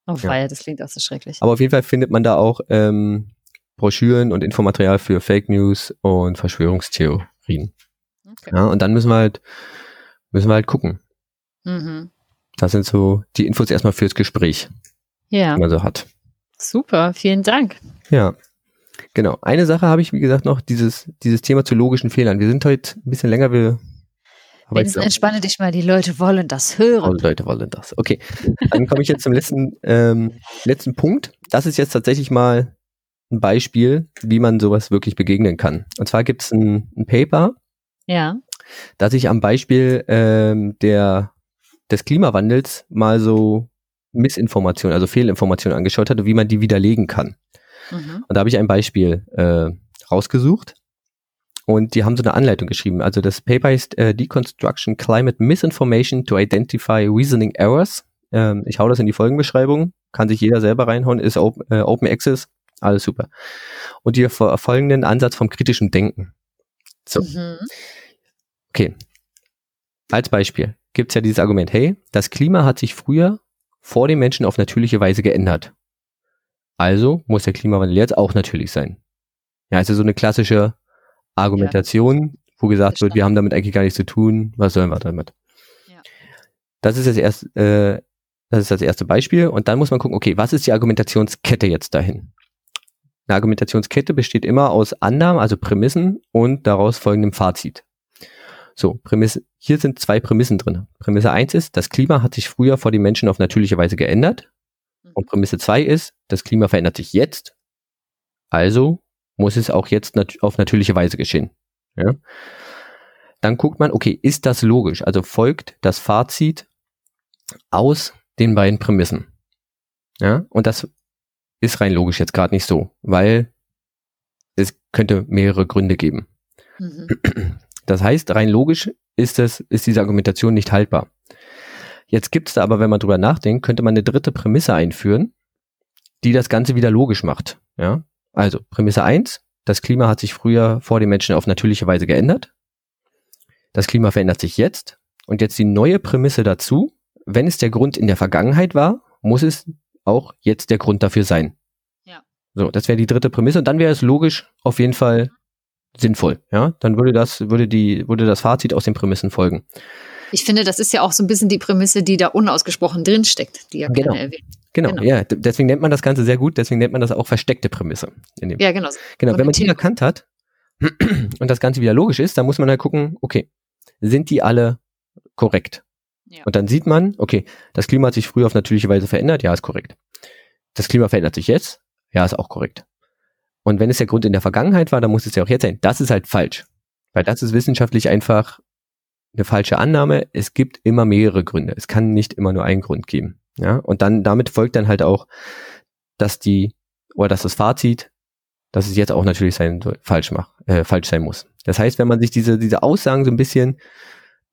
Oh, Ja. weia, das klingt auch so schrecklich. Aber auf jeden Fall findet man da auch ähm, Broschüren und Infomaterial für Fake News und Verschwörungstheorien. Okay. Ja, und dann müssen wir halt, müssen wir halt gucken. Mhm. Das sind so die Infos erstmal fürs Gespräch, Ja, die man so hat. super, vielen Dank. Ja. Genau. Eine Sache habe ich, wie gesagt, noch, dieses, dieses Thema zu logischen Fehlern. Wir sind heute ein bisschen länger, wir ich glaub, entspanne dich mal, die Leute wollen das hören. tausend Leute wollen das. Okay. Dann komme ich jetzt zum letzten, ähm, letzten Punkt. Das ist jetzt tatsächlich mal ein Beispiel, wie man sowas wirklich begegnen kann. Und zwar gibt es ein, ein Paper, Ja. das sich am Beispiel ähm, der, des Klimawandels mal so Missinformationen, also Fehlinformationen angeschaut hat und wie man die widerlegen kann. Mhm. Und da habe ich ein Beispiel äh, rausgesucht. Und die haben so eine Anleitung geschrieben. Also das Paper ist äh, Deconstruction Climate Misinformation to Identify Reasoning Errors. Ähm, ich hau das in die Folgenbeschreibung. Kann sich jeder selber reinhauen. Ist open, äh, open Access. Alles super. Und die fol- folgenden Ansatz vom kritischen Denken. So. Mhm. Okay. Als Beispiel gibt's ja dieses Argument, hey, das Klima hat sich früher vor den Menschen auf natürliche Weise geändert. Also muss der Klimawandel jetzt auch natürlich sein. Ja, also so eine klassische Argumentation, wo gesagt wird, wir haben damit eigentlich gar nichts zu tun, was sollen wir damit? Ja. Das ist das erste, äh, das ist das erste Beispiel und dann muss man gucken, okay, was ist die Argumentationskette jetzt dahin? Eine Argumentationskette besteht immer aus Annahmen, also Prämissen und daraus folgendem Fazit. So, Prämisse, hier sind zwei Prämissen drin. Prämisse eins ist, das Klima hat sich früher vor den Menschen auf natürliche Weise geändert. Und Prämisse zwei ist, das Klima verändert sich jetzt. Also muss es auch jetzt nat auf natürliche Weise geschehen. Ja? Dann guckt man, okay, ist das logisch? Also folgt das Fazit aus den beiden Prämissen. Ja, und das ist rein logisch jetzt gerade nicht so, weil es könnte mehrere Gründe geben. Mhm. Das heißt, rein logisch ist es, ist diese Argumentation nicht haltbar. Jetzt gibt es da aber, wenn man drüber nachdenkt, könnte man eine dritte Prämisse einführen, die das Ganze wieder logisch macht. Ja, also Prämisse eins: das Klima hat sich früher vor den Menschen auf natürliche Weise geändert. Das Klima verändert sich jetzt. Und jetzt die neue Prämisse dazu, wenn es der Grund in der Vergangenheit war, muss es auch jetzt der Grund dafür sein. Ja. So, das wäre die dritte Prämisse und dann wäre es logisch auf jeden Fall sinnvoll, ja? Dann würde das würde die würde das Fazit aus den Prämissen folgen. Ich finde, das ist ja auch so ein bisschen die Prämisse, die da unausgesprochen drinsteckt, die ja genau. erwähnt. Genau, genau, ja, deswegen nennt man das Ganze sehr gut, deswegen nennt man das auch versteckte Prämisse. ja, genau. Genau, wenn man die erkannt hat und das Ganze wieder logisch ist, dann muss man halt gucken, okay, sind die alle korrekt? Ja. Und dann sieht man, okay, das Klima hat sich früher auf natürliche Weise verändert, ja, ist korrekt. Das Klima verändert sich jetzt, ja, ist auch korrekt. Und wenn es der Grund in der Vergangenheit war, dann muss es ja auch jetzt sein. Das ist halt falsch. Weil das ist wissenschaftlich einfach eine falsche Annahme. Es gibt immer mehrere Gründe. Es kann nicht immer nur einen Grund geben. Ja, und dann, damit folgt dann halt auch, dass die, oder dass das Fazit, dass es jetzt auch natürlich sein, falsch macht, äh, falsch sein muss. Das heißt, wenn man sich diese, diese Aussagen so ein bisschen,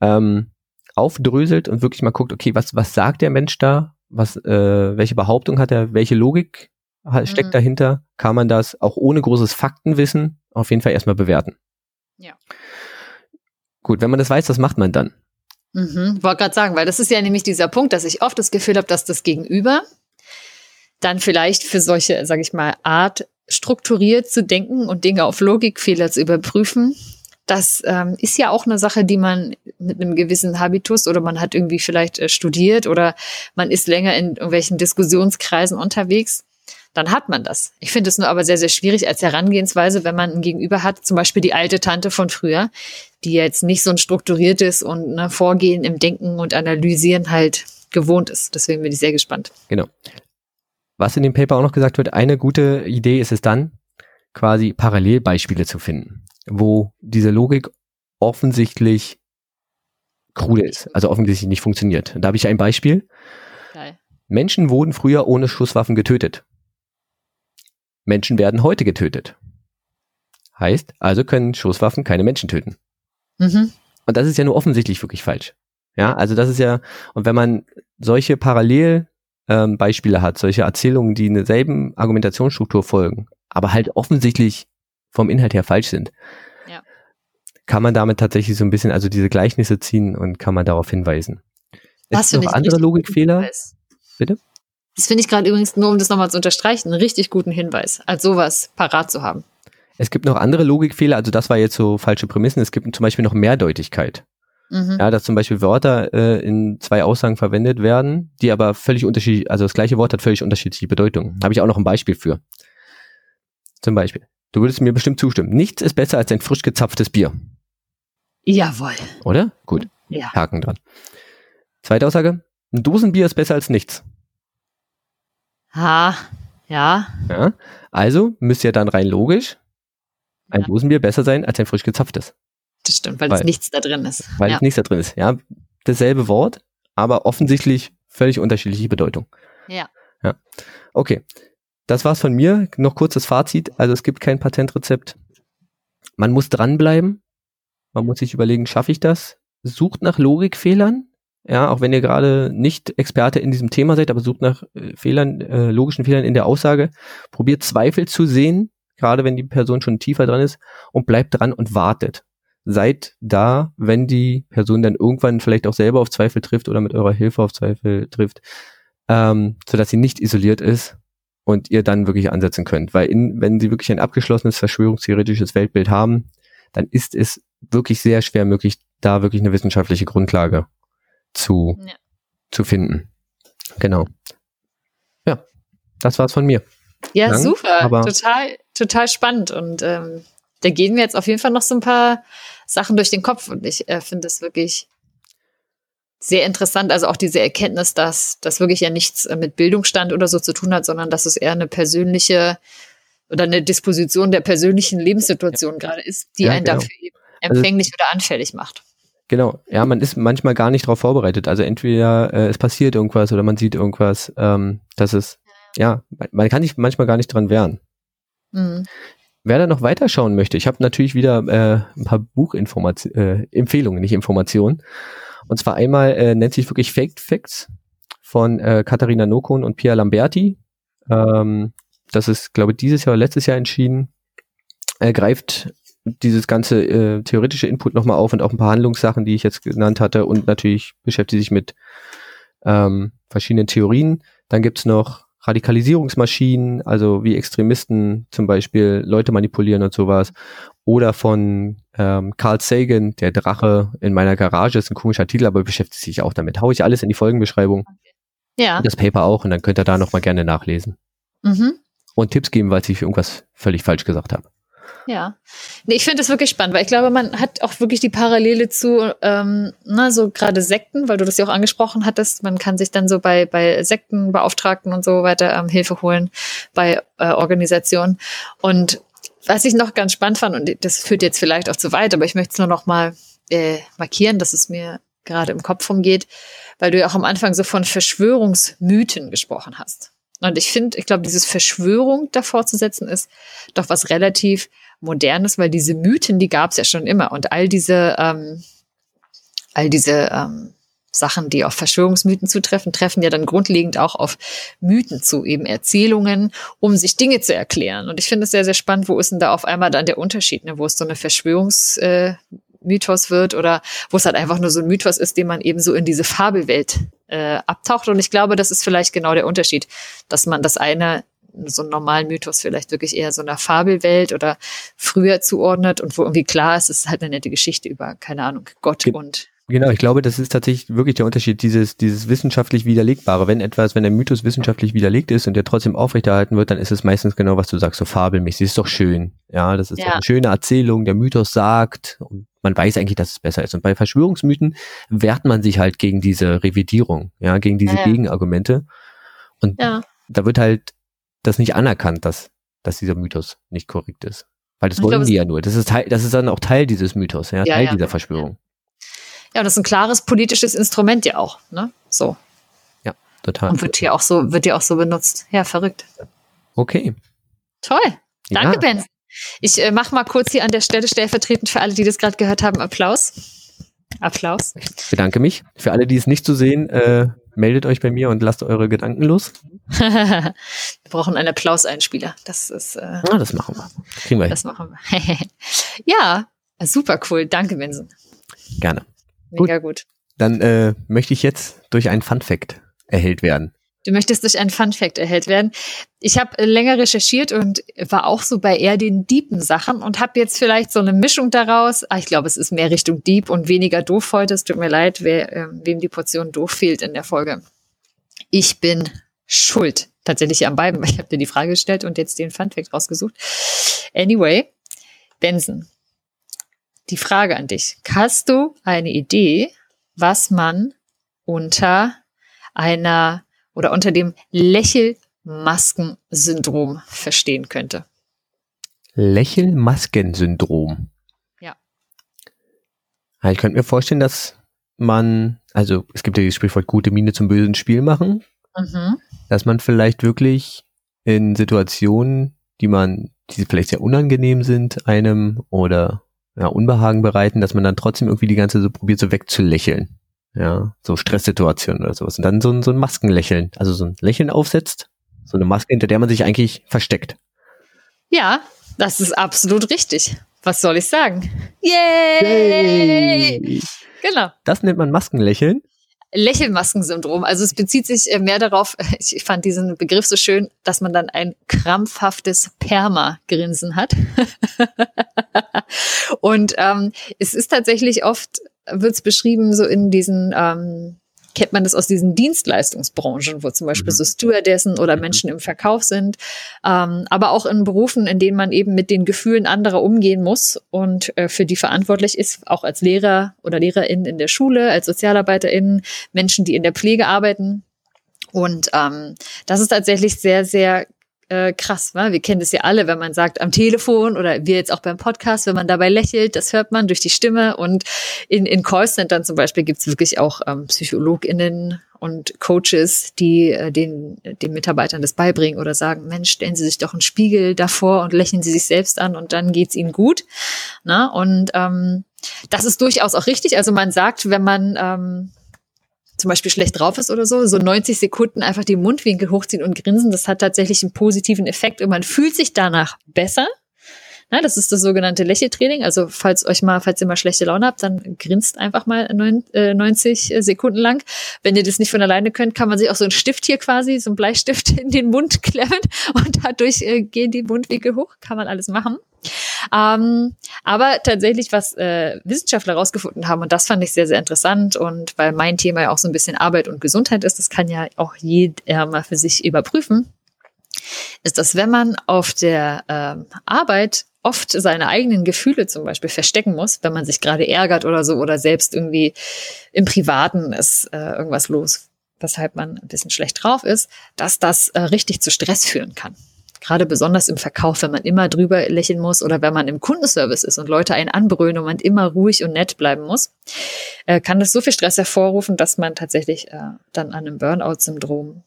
ähm, aufdröselt und wirklich mal guckt, okay, was, was sagt der Mensch da? Was, äh, welche Behauptung hat er? Welche Logik steckt mhm. dahinter? Kann man das auch ohne großes Faktenwissen auf jeden Fall erstmal bewerten? Ja. Gut, wenn man das weiß, was macht man dann? Mhm, wollte gerade sagen, weil das ist ja nämlich dieser Punkt, dass ich oft das Gefühl habe, dass das Gegenüber dann vielleicht für solche, sage ich mal, Art strukturiert zu denken und Dinge auf Logikfehler zu überprüfen, das ähm, ist ja auch eine Sache, die man mit einem gewissen Habitus oder man hat irgendwie vielleicht äh, studiert oder man ist länger in irgendwelchen Diskussionskreisen unterwegs, dann hat man das. Ich finde es nur aber sehr, sehr schwierig als Herangehensweise, wenn man ein Gegenüber hat, zum Beispiel die alte Tante von früher, die jetzt nicht so ein strukturiertes und ne, Vorgehen im Denken und Analysieren halt gewohnt ist. Deswegen bin ich sehr gespannt. Genau. Was in dem Paper auch noch gesagt wird, eine gute Idee ist es dann, quasi Parallelbeispiele zu finden wo diese Logik offensichtlich krude ist, also offensichtlich nicht funktioniert. Da habe ich ein Beispiel. Geil. Menschen wurden früher ohne Schusswaffen getötet. Menschen werden heute getötet. Heißt, also können Schusswaffen keine Menschen töten. Mhm. Und das ist ja nur offensichtlich wirklich falsch. Ja, also das ist ja, und wenn man solche Parallelbeispiele ähm, hat, solche Erzählungen, die in derselben Argumentationsstruktur folgen, aber halt offensichtlich vom Inhalt her falsch sind, ja. kann man damit tatsächlich so ein bisschen, also diese Gleichnisse ziehen und kann man darauf hinweisen. Es gibt noch andere Logikfehler. Bitte? Das finde ich gerade übrigens, nur um das nochmal zu unterstreichen, einen richtig guten Hinweis, als sowas parat zu haben. Es gibt noch andere Logikfehler, also das war jetzt so falsche Prämissen. Es gibt zum Beispiel noch Mehrdeutigkeit. Mhm. Ja, dass zum Beispiel Wörter äh, in zwei Aussagen verwendet werden, die aber völlig unterschiedlich, also das gleiche Wort hat völlig unterschiedliche Bedeutungen. Habe ich auch noch ein Beispiel für. Zum Beispiel. Du würdest mir bestimmt zustimmen. Nichts ist besser als ein frisch gezapftes Bier. Jawohl. Oder? Gut. Ja. Haken dran. Zweite Aussage. Ein Dosenbier ist besser als nichts. Ha, ja. Ja. Also müsste ja dann rein logisch ein ja. Dosenbier besser sein als ein frisch gezapftes. Das stimmt, weil, weil es nichts da drin ist. Weil ja. es nichts da drin ist, ja. Dasselbe Wort, aber offensichtlich völlig unterschiedliche Bedeutung. Ja. Ja. Okay. Das war's von mir. Noch kurzes Fazit. Also es gibt kein Patentrezept. Man muss dranbleiben. Man muss sich überlegen, schaffe ich das? Sucht nach Logikfehlern. Ja, auch wenn ihr gerade nicht Experte in diesem Thema seid, aber sucht nach äh, Fehlern, äh, logischen Fehlern in der Aussage. Probiert Zweifel zu sehen, gerade wenn die Person schon tiefer dran ist und bleibt dran und wartet. Seid da, wenn die Person dann irgendwann vielleicht auch selber auf Zweifel trifft oder mit eurer Hilfe auf Zweifel trifft, ähm, sodass sie nicht isoliert ist und ihr dann wirklich ansetzen könnt. Weil in, wenn sie wirklich ein abgeschlossenes verschwörungstheoretisches Weltbild haben, dann ist es wirklich sehr schwer möglich, da wirklich eine wissenschaftliche Grundlage zu, ja. zu finden. Genau. Ja, das war's von mir. Ja, Lang, super. total, total spannend und ähm, da gehen mir jetzt auf jeden Fall noch so ein paar Sachen durch den Kopf und ich äh, finde es wirklich sehr interessant, also auch diese Erkenntnis, dass das wirklich ja nichts äh, mit Bildungsstand oder so zu tun hat, sondern dass es eher eine persönliche oder eine Disposition der persönlichen Lebenssituation ja. gerade ist, die ja, einen genau. dafür also empfänglich also, oder anfällig macht. Genau, ja, man ist manchmal gar nicht darauf vorbereitet. Also entweder äh, es passiert irgendwas oder man sieht irgendwas, ähm, dass es, ja, man kann sich manchmal gar nicht dran wehren. Mhm. Wer da noch weiterschauen möchte, ich habe natürlich wieder äh, ein paar Buchempfehlungen, äh, Empfehlungen, nicht Informationen. Und zwar einmal äh, nennt sich wirklich Faked Facts von äh, Katharina Nokun und Pia Lamberti. Ähm, das ist, glaube ich, dieses Jahr oder letztes Jahr entschieden. Er greift dieses ganze äh, theoretische Input nochmal auf und auch ein paar Handlungssachen, die ich jetzt genannt hatte und natürlich beschäftigt sich mit ähm, verschiedenen Theorien. Dann gibt's noch Radikalisierungsmaschinen, also wie Extremisten zum Beispiel Leute manipulieren und sowas. Oder von ähm, Carl Sagan, der Drache in meiner Garage, ist ein komischer Titel, aber beschäftigt sich auch damit. Hau ich alles in die Folgenbeschreibung. Ja. Und das Paper auch und dann könnt ihr da nochmal gerne nachlesen. Mhm. Und Tipps geben, weil ich irgendwas völlig falsch gesagt habe. Ja, nee, ich finde das wirklich spannend, weil ich glaube, man hat auch wirklich die Parallele zu, ähm, na, so gerade Sekten, weil du das ja auch angesprochen hattest. Man kann sich dann so bei, bei Sektenbeauftragten und so weiter ähm, Hilfe holen bei äh, Organisationen. Und was ich noch ganz spannend fand, und das führt jetzt vielleicht auch zu weit, aber ich möchte es nur noch mal äh, markieren, dass es mir gerade im Kopf rumgeht, weil du ja auch am Anfang so von Verschwörungsmythen gesprochen hast. Und ich finde, ich glaube, dieses Verschwörung davor zu setzen, ist doch was relativ Modernes, weil diese Mythen, die gab es ja schon immer. Und all diese, ähm, all diese ähm, Sachen, die auf Verschwörungsmythen zutreffen, treffen ja dann grundlegend auch auf Mythen zu, eben Erzählungen, um sich Dinge zu erklären. Und ich finde es sehr, sehr spannend, wo ist denn da auf einmal dann der Unterschied, ne? wo es so eine Verschwörungs, äh, Mythos wird oder wo es halt einfach nur so ein Mythos ist, den man eben so in diese Fabelwelt äh, abtaucht. Und ich glaube, das ist vielleicht genau der Unterschied, dass man das eine so einen normalen Mythos vielleicht wirklich eher so einer Fabelwelt oder früher zuordnet und wo irgendwie klar ist, es ist halt eine nette Geschichte über, keine Ahnung, Gott Ge und Genau, ich glaube, das ist tatsächlich wirklich der Unterschied, dieses, dieses wissenschaftlich Widerlegbare. Wenn etwas, wenn der Mythos wissenschaftlich widerlegt ist und der trotzdem aufrechterhalten wird, dann ist es meistens genau, was du sagst, so fabelmäßig. Ist doch schön. Ja, das ist ja. eine schöne Erzählung, der Mythos sagt und man weiß eigentlich, dass es besser ist. Und bei Verschwörungsmythen wehrt man sich halt gegen diese Revidierung, ja, gegen diese ja, ja. Gegenargumente. Und da wird halt das nicht anerkannt, dass, dass dieser Mythos nicht korrekt ist. Weil das ich wollen glaub, die ja nur. Das ist Teil, das ist dann auch Teil dieses Mythos, ja, Teil dieser Verschwörung. Ja, das ist ein klares politisches Instrument ja auch, ne? So. Ja, total. Und wird hier auch so, wird hier auch so benutzt. Ja, verrückt. Okay. Toll. Danke, ja. Ben. Ich äh, mache mal kurz hier an der Stelle stellvertretend für alle, die das gerade gehört haben, Applaus. Applaus. Ich bedanke mich. Für alle, die es nicht zu so sehen, äh, meldet euch bei mir und lasst eure Gedanken los. wir brauchen einen Applauseinspieler. Das ist. Äh, ah, das machen wir. Kriegen wir Das machen wir. ja, super cool. Danke, Vincent. Gerne. Mega gut. gut. Dann äh, möchte ich jetzt durch einen Fun Fact erhellt werden. Du möchtest durch einen Fun Fact erhellt werden. Ich habe länger recherchiert und war auch so bei eher den deepen Sachen und habe jetzt vielleicht so eine Mischung daraus. Ah, ich glaube, es ist mehr Richtung deep und weniger doof heute. Es tut mir leid, wer, äh, wem die Portion doof fehlt in der Folge. Ich bin schuld. Tatsächlich am beiden, weil ich habe dir die Frage gestellt und jetzt den Fun Fact rausgesucht. Anyway, Benson, die Frage an dich. Hast du eine Idee, was man unter einer oder unter dem Lächelmaskensyndrom verstehen könnte? Lächelmaskensyndrom. Ja. Ich könnte mir vorstellen, dass man, also es gibt ja dieses Sprichwort gute Miene zum bösen Spiel machen, mhm. dass man vielleicht wirklich in Situationen, die man, die vielleicht sehr unangenehm sind, einem oder ja, Unbehagen bereiten, dass man dann trotzdem irgendwie die ganze so probiert, so wegzulächeln. Ja, so Stresssituationen oder sowas. Und dann so ein, so ein Maskenlächeln, also so ein Lächeln aufsetzt, so eine Maske, hinter der man sich eigentlich versteckt. Ja, das ist absolut richtig. Was soll ich sagen? Yay! Yay! Genau. Das nennt man Maskenlächeln. Lächelmaskensyndrom. Also es bezieht sich äh, mehr darauf, ich fand diesen Begriff so schön, dass man dann ein krampfhaftes Perma-Grinsen hat. Und ähm, es ist tatsächlich oft, wird es beschrieben, so in diesen ähm, kennt man das aus diesen Dienstleistungsbranchen, wo zum Beispiel mhm. so Stewardessen oder mhm. Menschen im Verkauf sind, ähm, aber auch in Berufen, in denen man eben mit den Gefühlen anderer umgehen muss und äh, für die verantwortlich ist, auch als Lehrer oder Lehrerin in der Schule, als Sozialarbeiterin, Menschen, die in der Pflege arbeiten. Und ähm, das ist tatsächlich sehr, sehr äh, krass. Ne? Wir kennen das ja alle, wenn man sagt am Telefon oder wir jetzt auch beim Podcast, wenn man dabei lächelt, das hört man durch die Stimme. Und in, in Callcentern zum Beispiel gibt's wirklich auch ähm, PsychologInnen und Coaches, die äh, den, den Mitarbeitern das beibringen oder sagen, Mensch, stellen Sie sich doch einen Spiegel davor und lächeln Sie sich selbst an und dann geht's Ihnen gut. Ne? Und ähm, das ist durchaus auch richtig. Also man sagt, wenn man ähm, zum Beispiel schlecht drauf ist oder so, so 90 Sekunden einfach die Mundwinkel hochziehen und grinsen, das hat tatsächlich einen positiven Effekt und man fühlt sich danach besser. Na, das ist das sogenannte Lächeltraining. Also falls euch mal, falls ihr mal schlechte Laune habt, dann grinst einfach mal 90 äh, Sekunden lang. Wenn ihr das nicht von alleine könnt, kann man sich auch so einen Stift hier quasi, so einen Bleistift in den Mund klemmen und dadurch äh, gehen die Mundwinkel hoch. Kann man alles machen. Ähm, aber tatsächlich, was äh, Wissenschaftler herausgefunden haben, und das fand ich sehr, sehr interessant, und weil mein Thema ja auch so ein bisschen Arbeit und Gesundheit ist, das kann ja auch jeder mal für sich überprüfen, ist, dass wenn man auf der ähm, Arbeit oft seine eigenen Gefühle zum Beispiel verstecken muss, wenn man sich gerade ärgert oder so oder selbst irgendwie im Privaten ist äh, irgendwas los, weshalb man ein bisschen schlecht drauf ist, dass das äh, richtig zu Stress führen kann gerade besonders im Verkauf, wenn man immer drüber lächeln muss oder wenn man im Kundenservice ist und Leute einen anbrüllen und man immer ruhig und nett bleiben muss, äh, kann das so viel Stress hervorrufen, dass man tatsächlich äh, dann an einem Burnout-Syndrom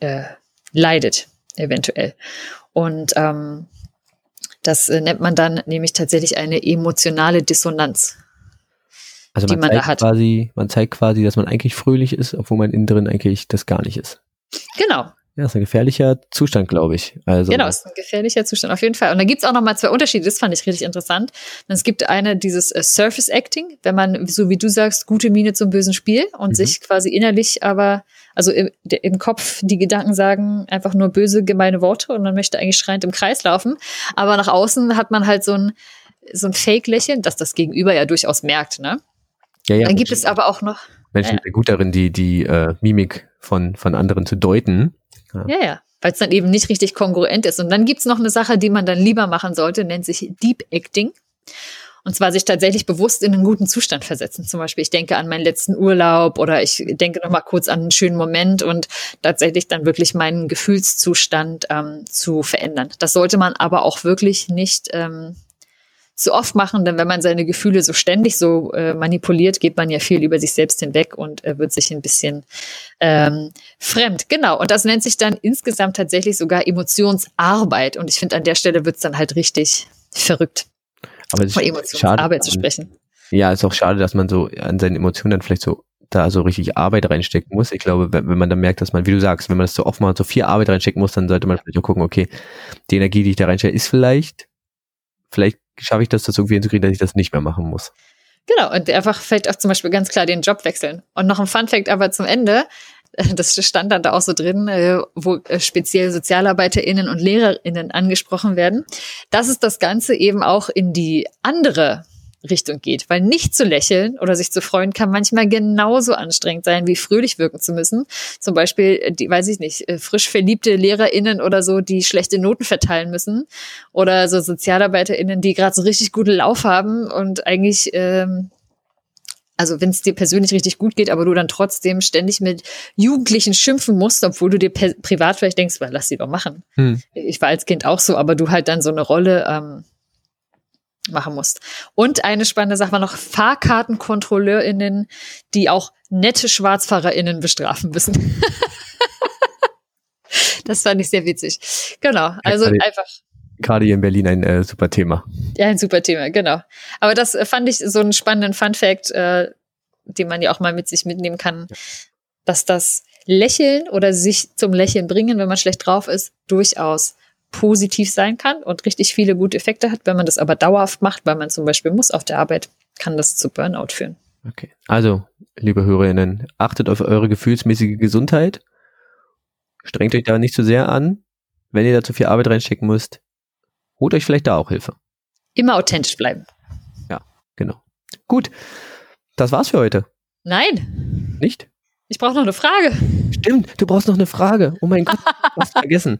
äh, leidet, eventuell. Und ähm, das äh, nennt man dann nämlich tatsächlich eine emotionale Dissonanz. Also man, man zeigt quasi, man zeigt quasi, dass man eigentlich fröhlich ist, obwohl man innen drin eigentlich das gar nicht ist. Genau, ja, ist ein gefährlicher Zustand, glaube ich. Also genau, ist ein gefährlicher Zustand, auf jeden Fall. Und da gibt's auch noch mal zwei Unterschiede, das fand ich richtig interessant. Es gibt eine, dieses äh, Surface Acting, wenn man, so wie du sagst, gute Miene zum bösen Spiel und mhm. sich quasi innerlich aber, also im, im Kopf die Gedanken sagen einfach nur böse, gemeine Worte und man möchte eigentlich schreiend im Kreis laufen. Aber nach außen hat man halt so ein, so ein Fake-Lächeln, dass das Gegenüber ja durchaus merkt, ne? Ja, ja, Dann gibt es aber auch noch. Menschen sind gut darin, die, die äh, Mimik von, von anderen zu deuten. Ja, ja. ja. Weil es dann eben nicht richtig kongruent ist. Und dann gibt's noch eine Sache, die man dann lieber machen sollte, nennt sich Deep Acting. Und zwar sich tatsächlich bewusst in einen guten Zustand versetzen. Zum Beispiel, ich denke an meinen letzten Urlaub oder ich denke noch mal kurz an einen schönen Moment und tatsächlich dann wirklich meinen Gefühlszustand ähm, zu verändern. Das sollte man aber auch wirklich nicht ähm, zu oft machen, denn wenn man seine Gefühle so ständig so äh, manipuliert, geht man ja viel über sich selbst hinweg und äh, wird sich ein bisschen ähm, fremd. Genau, und das nennt sich dann insgesamt tatsächlich sogar Emotionsarbeit. Und ich finde, an der Stelle wird's dann halt richtig verrückt, Aber es von Emotionsarbeit zu sprechen. Ja, ist auch schade, dass man so an seinen Emotionen dann vielleicht so da so richtig Arbeit reinstecken muss. Ich glaube, wenn, wenn man dann merkt, dass man, wie du sagst, wenn man das so oft mal so viel Arbeit reinstecken muss, dann sollte man vielleicht auch gucken, okay, die Energie, die ich da reinstelle, ist vielleicht, vielleicht schaffe ich das, das irgendwie hinzukriegen, dass ich das nicht mehr machen muss. Genau, und einfach vielleicht auch zum Beispiel ganz klar den Job wechseln. Und noch ein Fun-Fact aber zum Ende, das stand dann da auch so drin, äh, wo äh, speziell SozialarbeiterInnen und LehrerInnen angesprochen werden, dass es das Ganze eben auch in die andere Richtung geht. Weil nicht zu lächeln oder sich zu freuen kann manchmal genauso anstrengend sein, wie fröhlich wirken zu müssen. Zum Beispiel, äh, die, weiß ich nicht, äh, frisch verliebte LehrerInnen oder so, die schlechte Noten verteilen müssen. Oder so SozialarbeiterInnen, die gerade so richtig guten Lauf haben und eigentlich, ähm, also wenn es dir persönlich richtig gut geht, aber du dann trotzdem ständig mit Jugendlichen schimpfen musst, obwohl du dir privat vielleicht denkst, well, lass sie doch machen. Hm. Ich war als Kind auch so, aber du halt dann so eine Rolle ähm, machen musst. Und eine spannende Sache war noch FahrkartenkontrolleurInnen, die auch nette SchwarzfahrerInnen bestrafen müssen. das fand ich sehr witzig. Genau, also ja, einfach. Gerade hier in Berlin ein äh, super Thema. Ja, ein super Thema, genau. Aber das äh, fand ich so einen spannenden Fun Fact, äh, den man ja auch mal mit sich mitnehmen kann, dass das Lächeln oder sich zum Lächeln bringen, wenn man schlecht drauf ist, durchaus positiv sein kann und richtig viele gute Effekte hat. Wenn man das aber dauerhaft macht, weil man zum Beispiel muss auf der Arbeit, kann das zu Burnout führen. Okay. Also, liebe Hörerinnen, achtet auf eure gefühlsmäßige Gesundheit. Strengt euch da nicht zu sehr an. Wenn ihr da zu viel Arbeit reinstecken müsst, holt euch vielleicht da auch Hilfe. Immer authentisch bleiben. Ja, genau. Gut. Das war's für heute. Nein. Nicht? Ich brauche noch eine Frage. Stimmt, du brauchst noch eine Frage. Oh mein Gott, hast vergessen.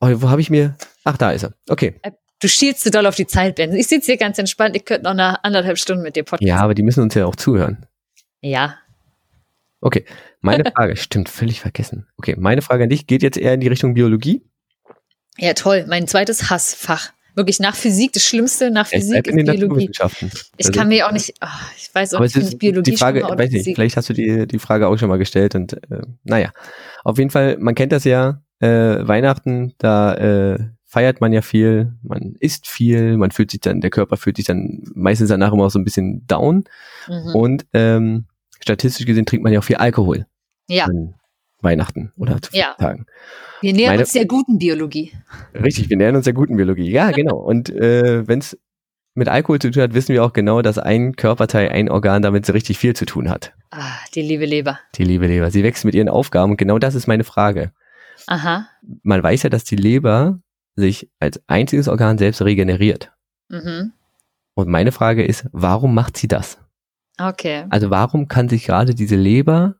Oh, wo habe ich mir. Ach, da ist er. Okay. Äh, du schielst zu doll auf die Zeit, Ben. Ich sitze hier ganz entspannt. Ich könnte noch eine anderthalb Stunden mit dir podcasten. Ja, aber die müssen uns ja auch zuhören. Ja. Okay, meine Frage, stimmt, völlig vergessen. Okay, meine Frage an dich geht jetzt eher in die Richtung Biologie. Ja, toll. Mein zweites Hassfach. Wirklich nach Physik, das Schlimmste nach Physik in den Biologie. Ich also, kann mir auch nicht, oh, ich weiß auch nicht, Biologie die Frage, weiß nicht, vielleicht hast du die, die Frage auch schon mal gestellt und äh, naja. Auf jeden Fall, man kennt das ja, äh, Weihnachten, da äh, feiert man ja viel, man isst viel, man fühlt sich dann, der Körper fühlt sich dann meistens danach immer auch so ein bisschen down. Mhm. Und ähm, statistisch gesehen trinkt man ja auch viel Alkohol. Ja. Weihnachten oder zu ja. Tagen. Wir nähern Meine, uns der guten Biologie. Richtig, wir nähern uns der guten Biologie. Ja, genau. Und äh, wenn es mit Alkohol zu tun hat, wissen wir auch genau, dass ein Körperteil, ein Organ damit so richtig viel zu tun hat. Ah, die liebe Leber. Die liebe Leber. Sie wächst mit ihren Aufgaben und genau das ist meine Frage. Aha. Man weiß ja, dass die Leber sich als einziges Organ selbst regeneriert. Mhm. Und meine Frage ist, warum macht sie das? Okay. Also warum kann sich gerade diese Leber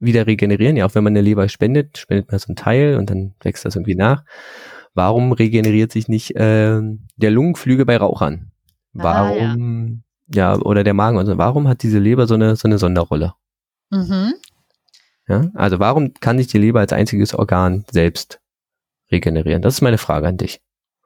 wieder regenerieren? Ja, auch wenn man eine Leber spendet, spendet man so ein Teil und dann wächst das irgendwie nach. Warum regeneriert sich nicht äh, der Lungenflügel bei Rauchern? Warum, ah, ja. ja. oder der Magen und so. Warum hat diese Leber so eine, so eine Sonderrolle? Mhm. Ja, also warum kann sich die Leber als einziges Organ selbst regenerieren? Das ist meine Frage an dich.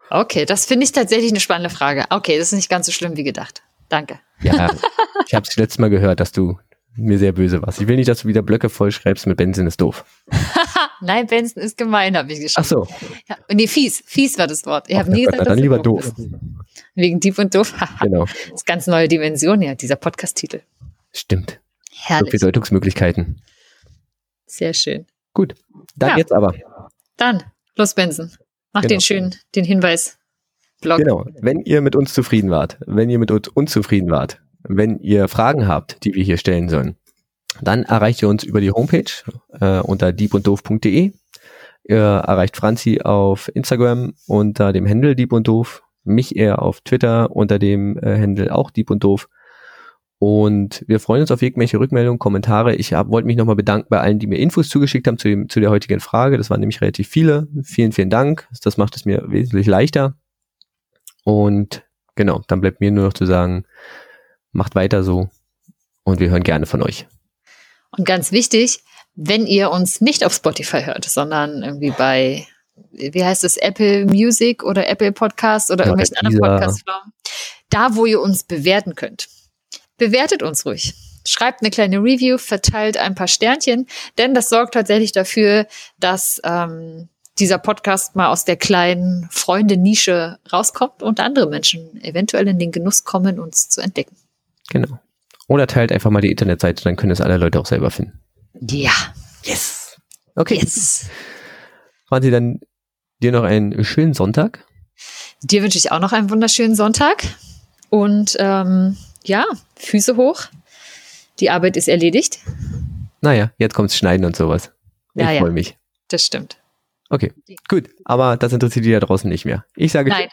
Okay, das finde ich tatsächlich eine spannende Frage. Okay, das ist nicht ganz so schlimm wie gedacht. Danke. Ja, ich habe es letztes Mal gehört, dass du mir sehr böse warst. Ich will nicht, dass du wieder Blöcke vollschreibst mit Benson ist doof. Nein, Benson ist gemein, habe ich geschrieben. Ach so. Ja, nee, fies. Fies war das Wort. Ich habe nie Gott, gesagt, dann lieber doof. Wegen Dieb und Doof. genau. Das ist ganz neue Dimension, ja, dieser Podcast-Titel. Stimmt. Herrlich. So Bedeutungsmöglichkeiten. Sehr schön. Gut. Dann ja. jetzt aber. Dann, los Benson. Mach genau. den schönen, den Hinweis. Blog. Genau. Wenn ihr mit uns zufrieden wart, wenn ihr mit uns unzufrieden wart, wenn ihr Fragen habt, die wir hier stellen sollen, dann erreicht ihr uns über die Homepage äh, unter diepunddoof.de. Ihr erreicht Franzi auf Instagram unter dem Handle Dieb und Doof, mich eher auf Twitter unter dem äh, auch Dieb und Doof. Und wir freuen uns auf irgendwelche Rückmeldungen, Kommentare. Ich wollte mich nochmal bedanken bei allen, die mir Infos zugeschickt haben zu, dem, zu der heutigen Frage. Das waren nämlich relativ viele. Vielen, vielen Dank. Das macht es mir wesentlich leichter. Und genau, dann bleibt mir nur noch zu sagen, macht weiter so und wir hören gerne von euch. Und ganz wichtig, wenn ihr uns nicht auf Spotify hört, sondern irgendwie bei, wie heißt es, Apple Music oder Apple Podcast oder ja, irgendwelchen anderen Podcast-Formen, da wo ihr uns bewerten könnt. Bewertet uns ruhig. Schreibt eine kleine Review, verteilt ein paar Sternchen, denn das sorgt tatsächlich dafür, dass ähm, dieser Podcast mal aus der kleinen Freunde-Nische rauskommt und andere Menschen eventuell in den Genuss kommen, uns zu entdecken. Genau. Oder teilt einfach mal die Internetseite, dann können es alle Leute auch selber finden. Ja. Yes. Okay. Yes. Franzi, dann dir noch einen schönen Sonntag. Dir wünsche ich auch noch einen wunderschönen Sonntag. Und ähm, ja, Füße hoch. Die Arbeit ist erledigt. Naja, jetzt kommt's Schneiden und sowas. Ich ja, freue mich. Das stimmt. Okay, gut. Aber das interessiert die da draußen nicht mehr. Ich sage Nein.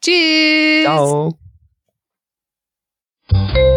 Tschüss. Ciao. Thank you.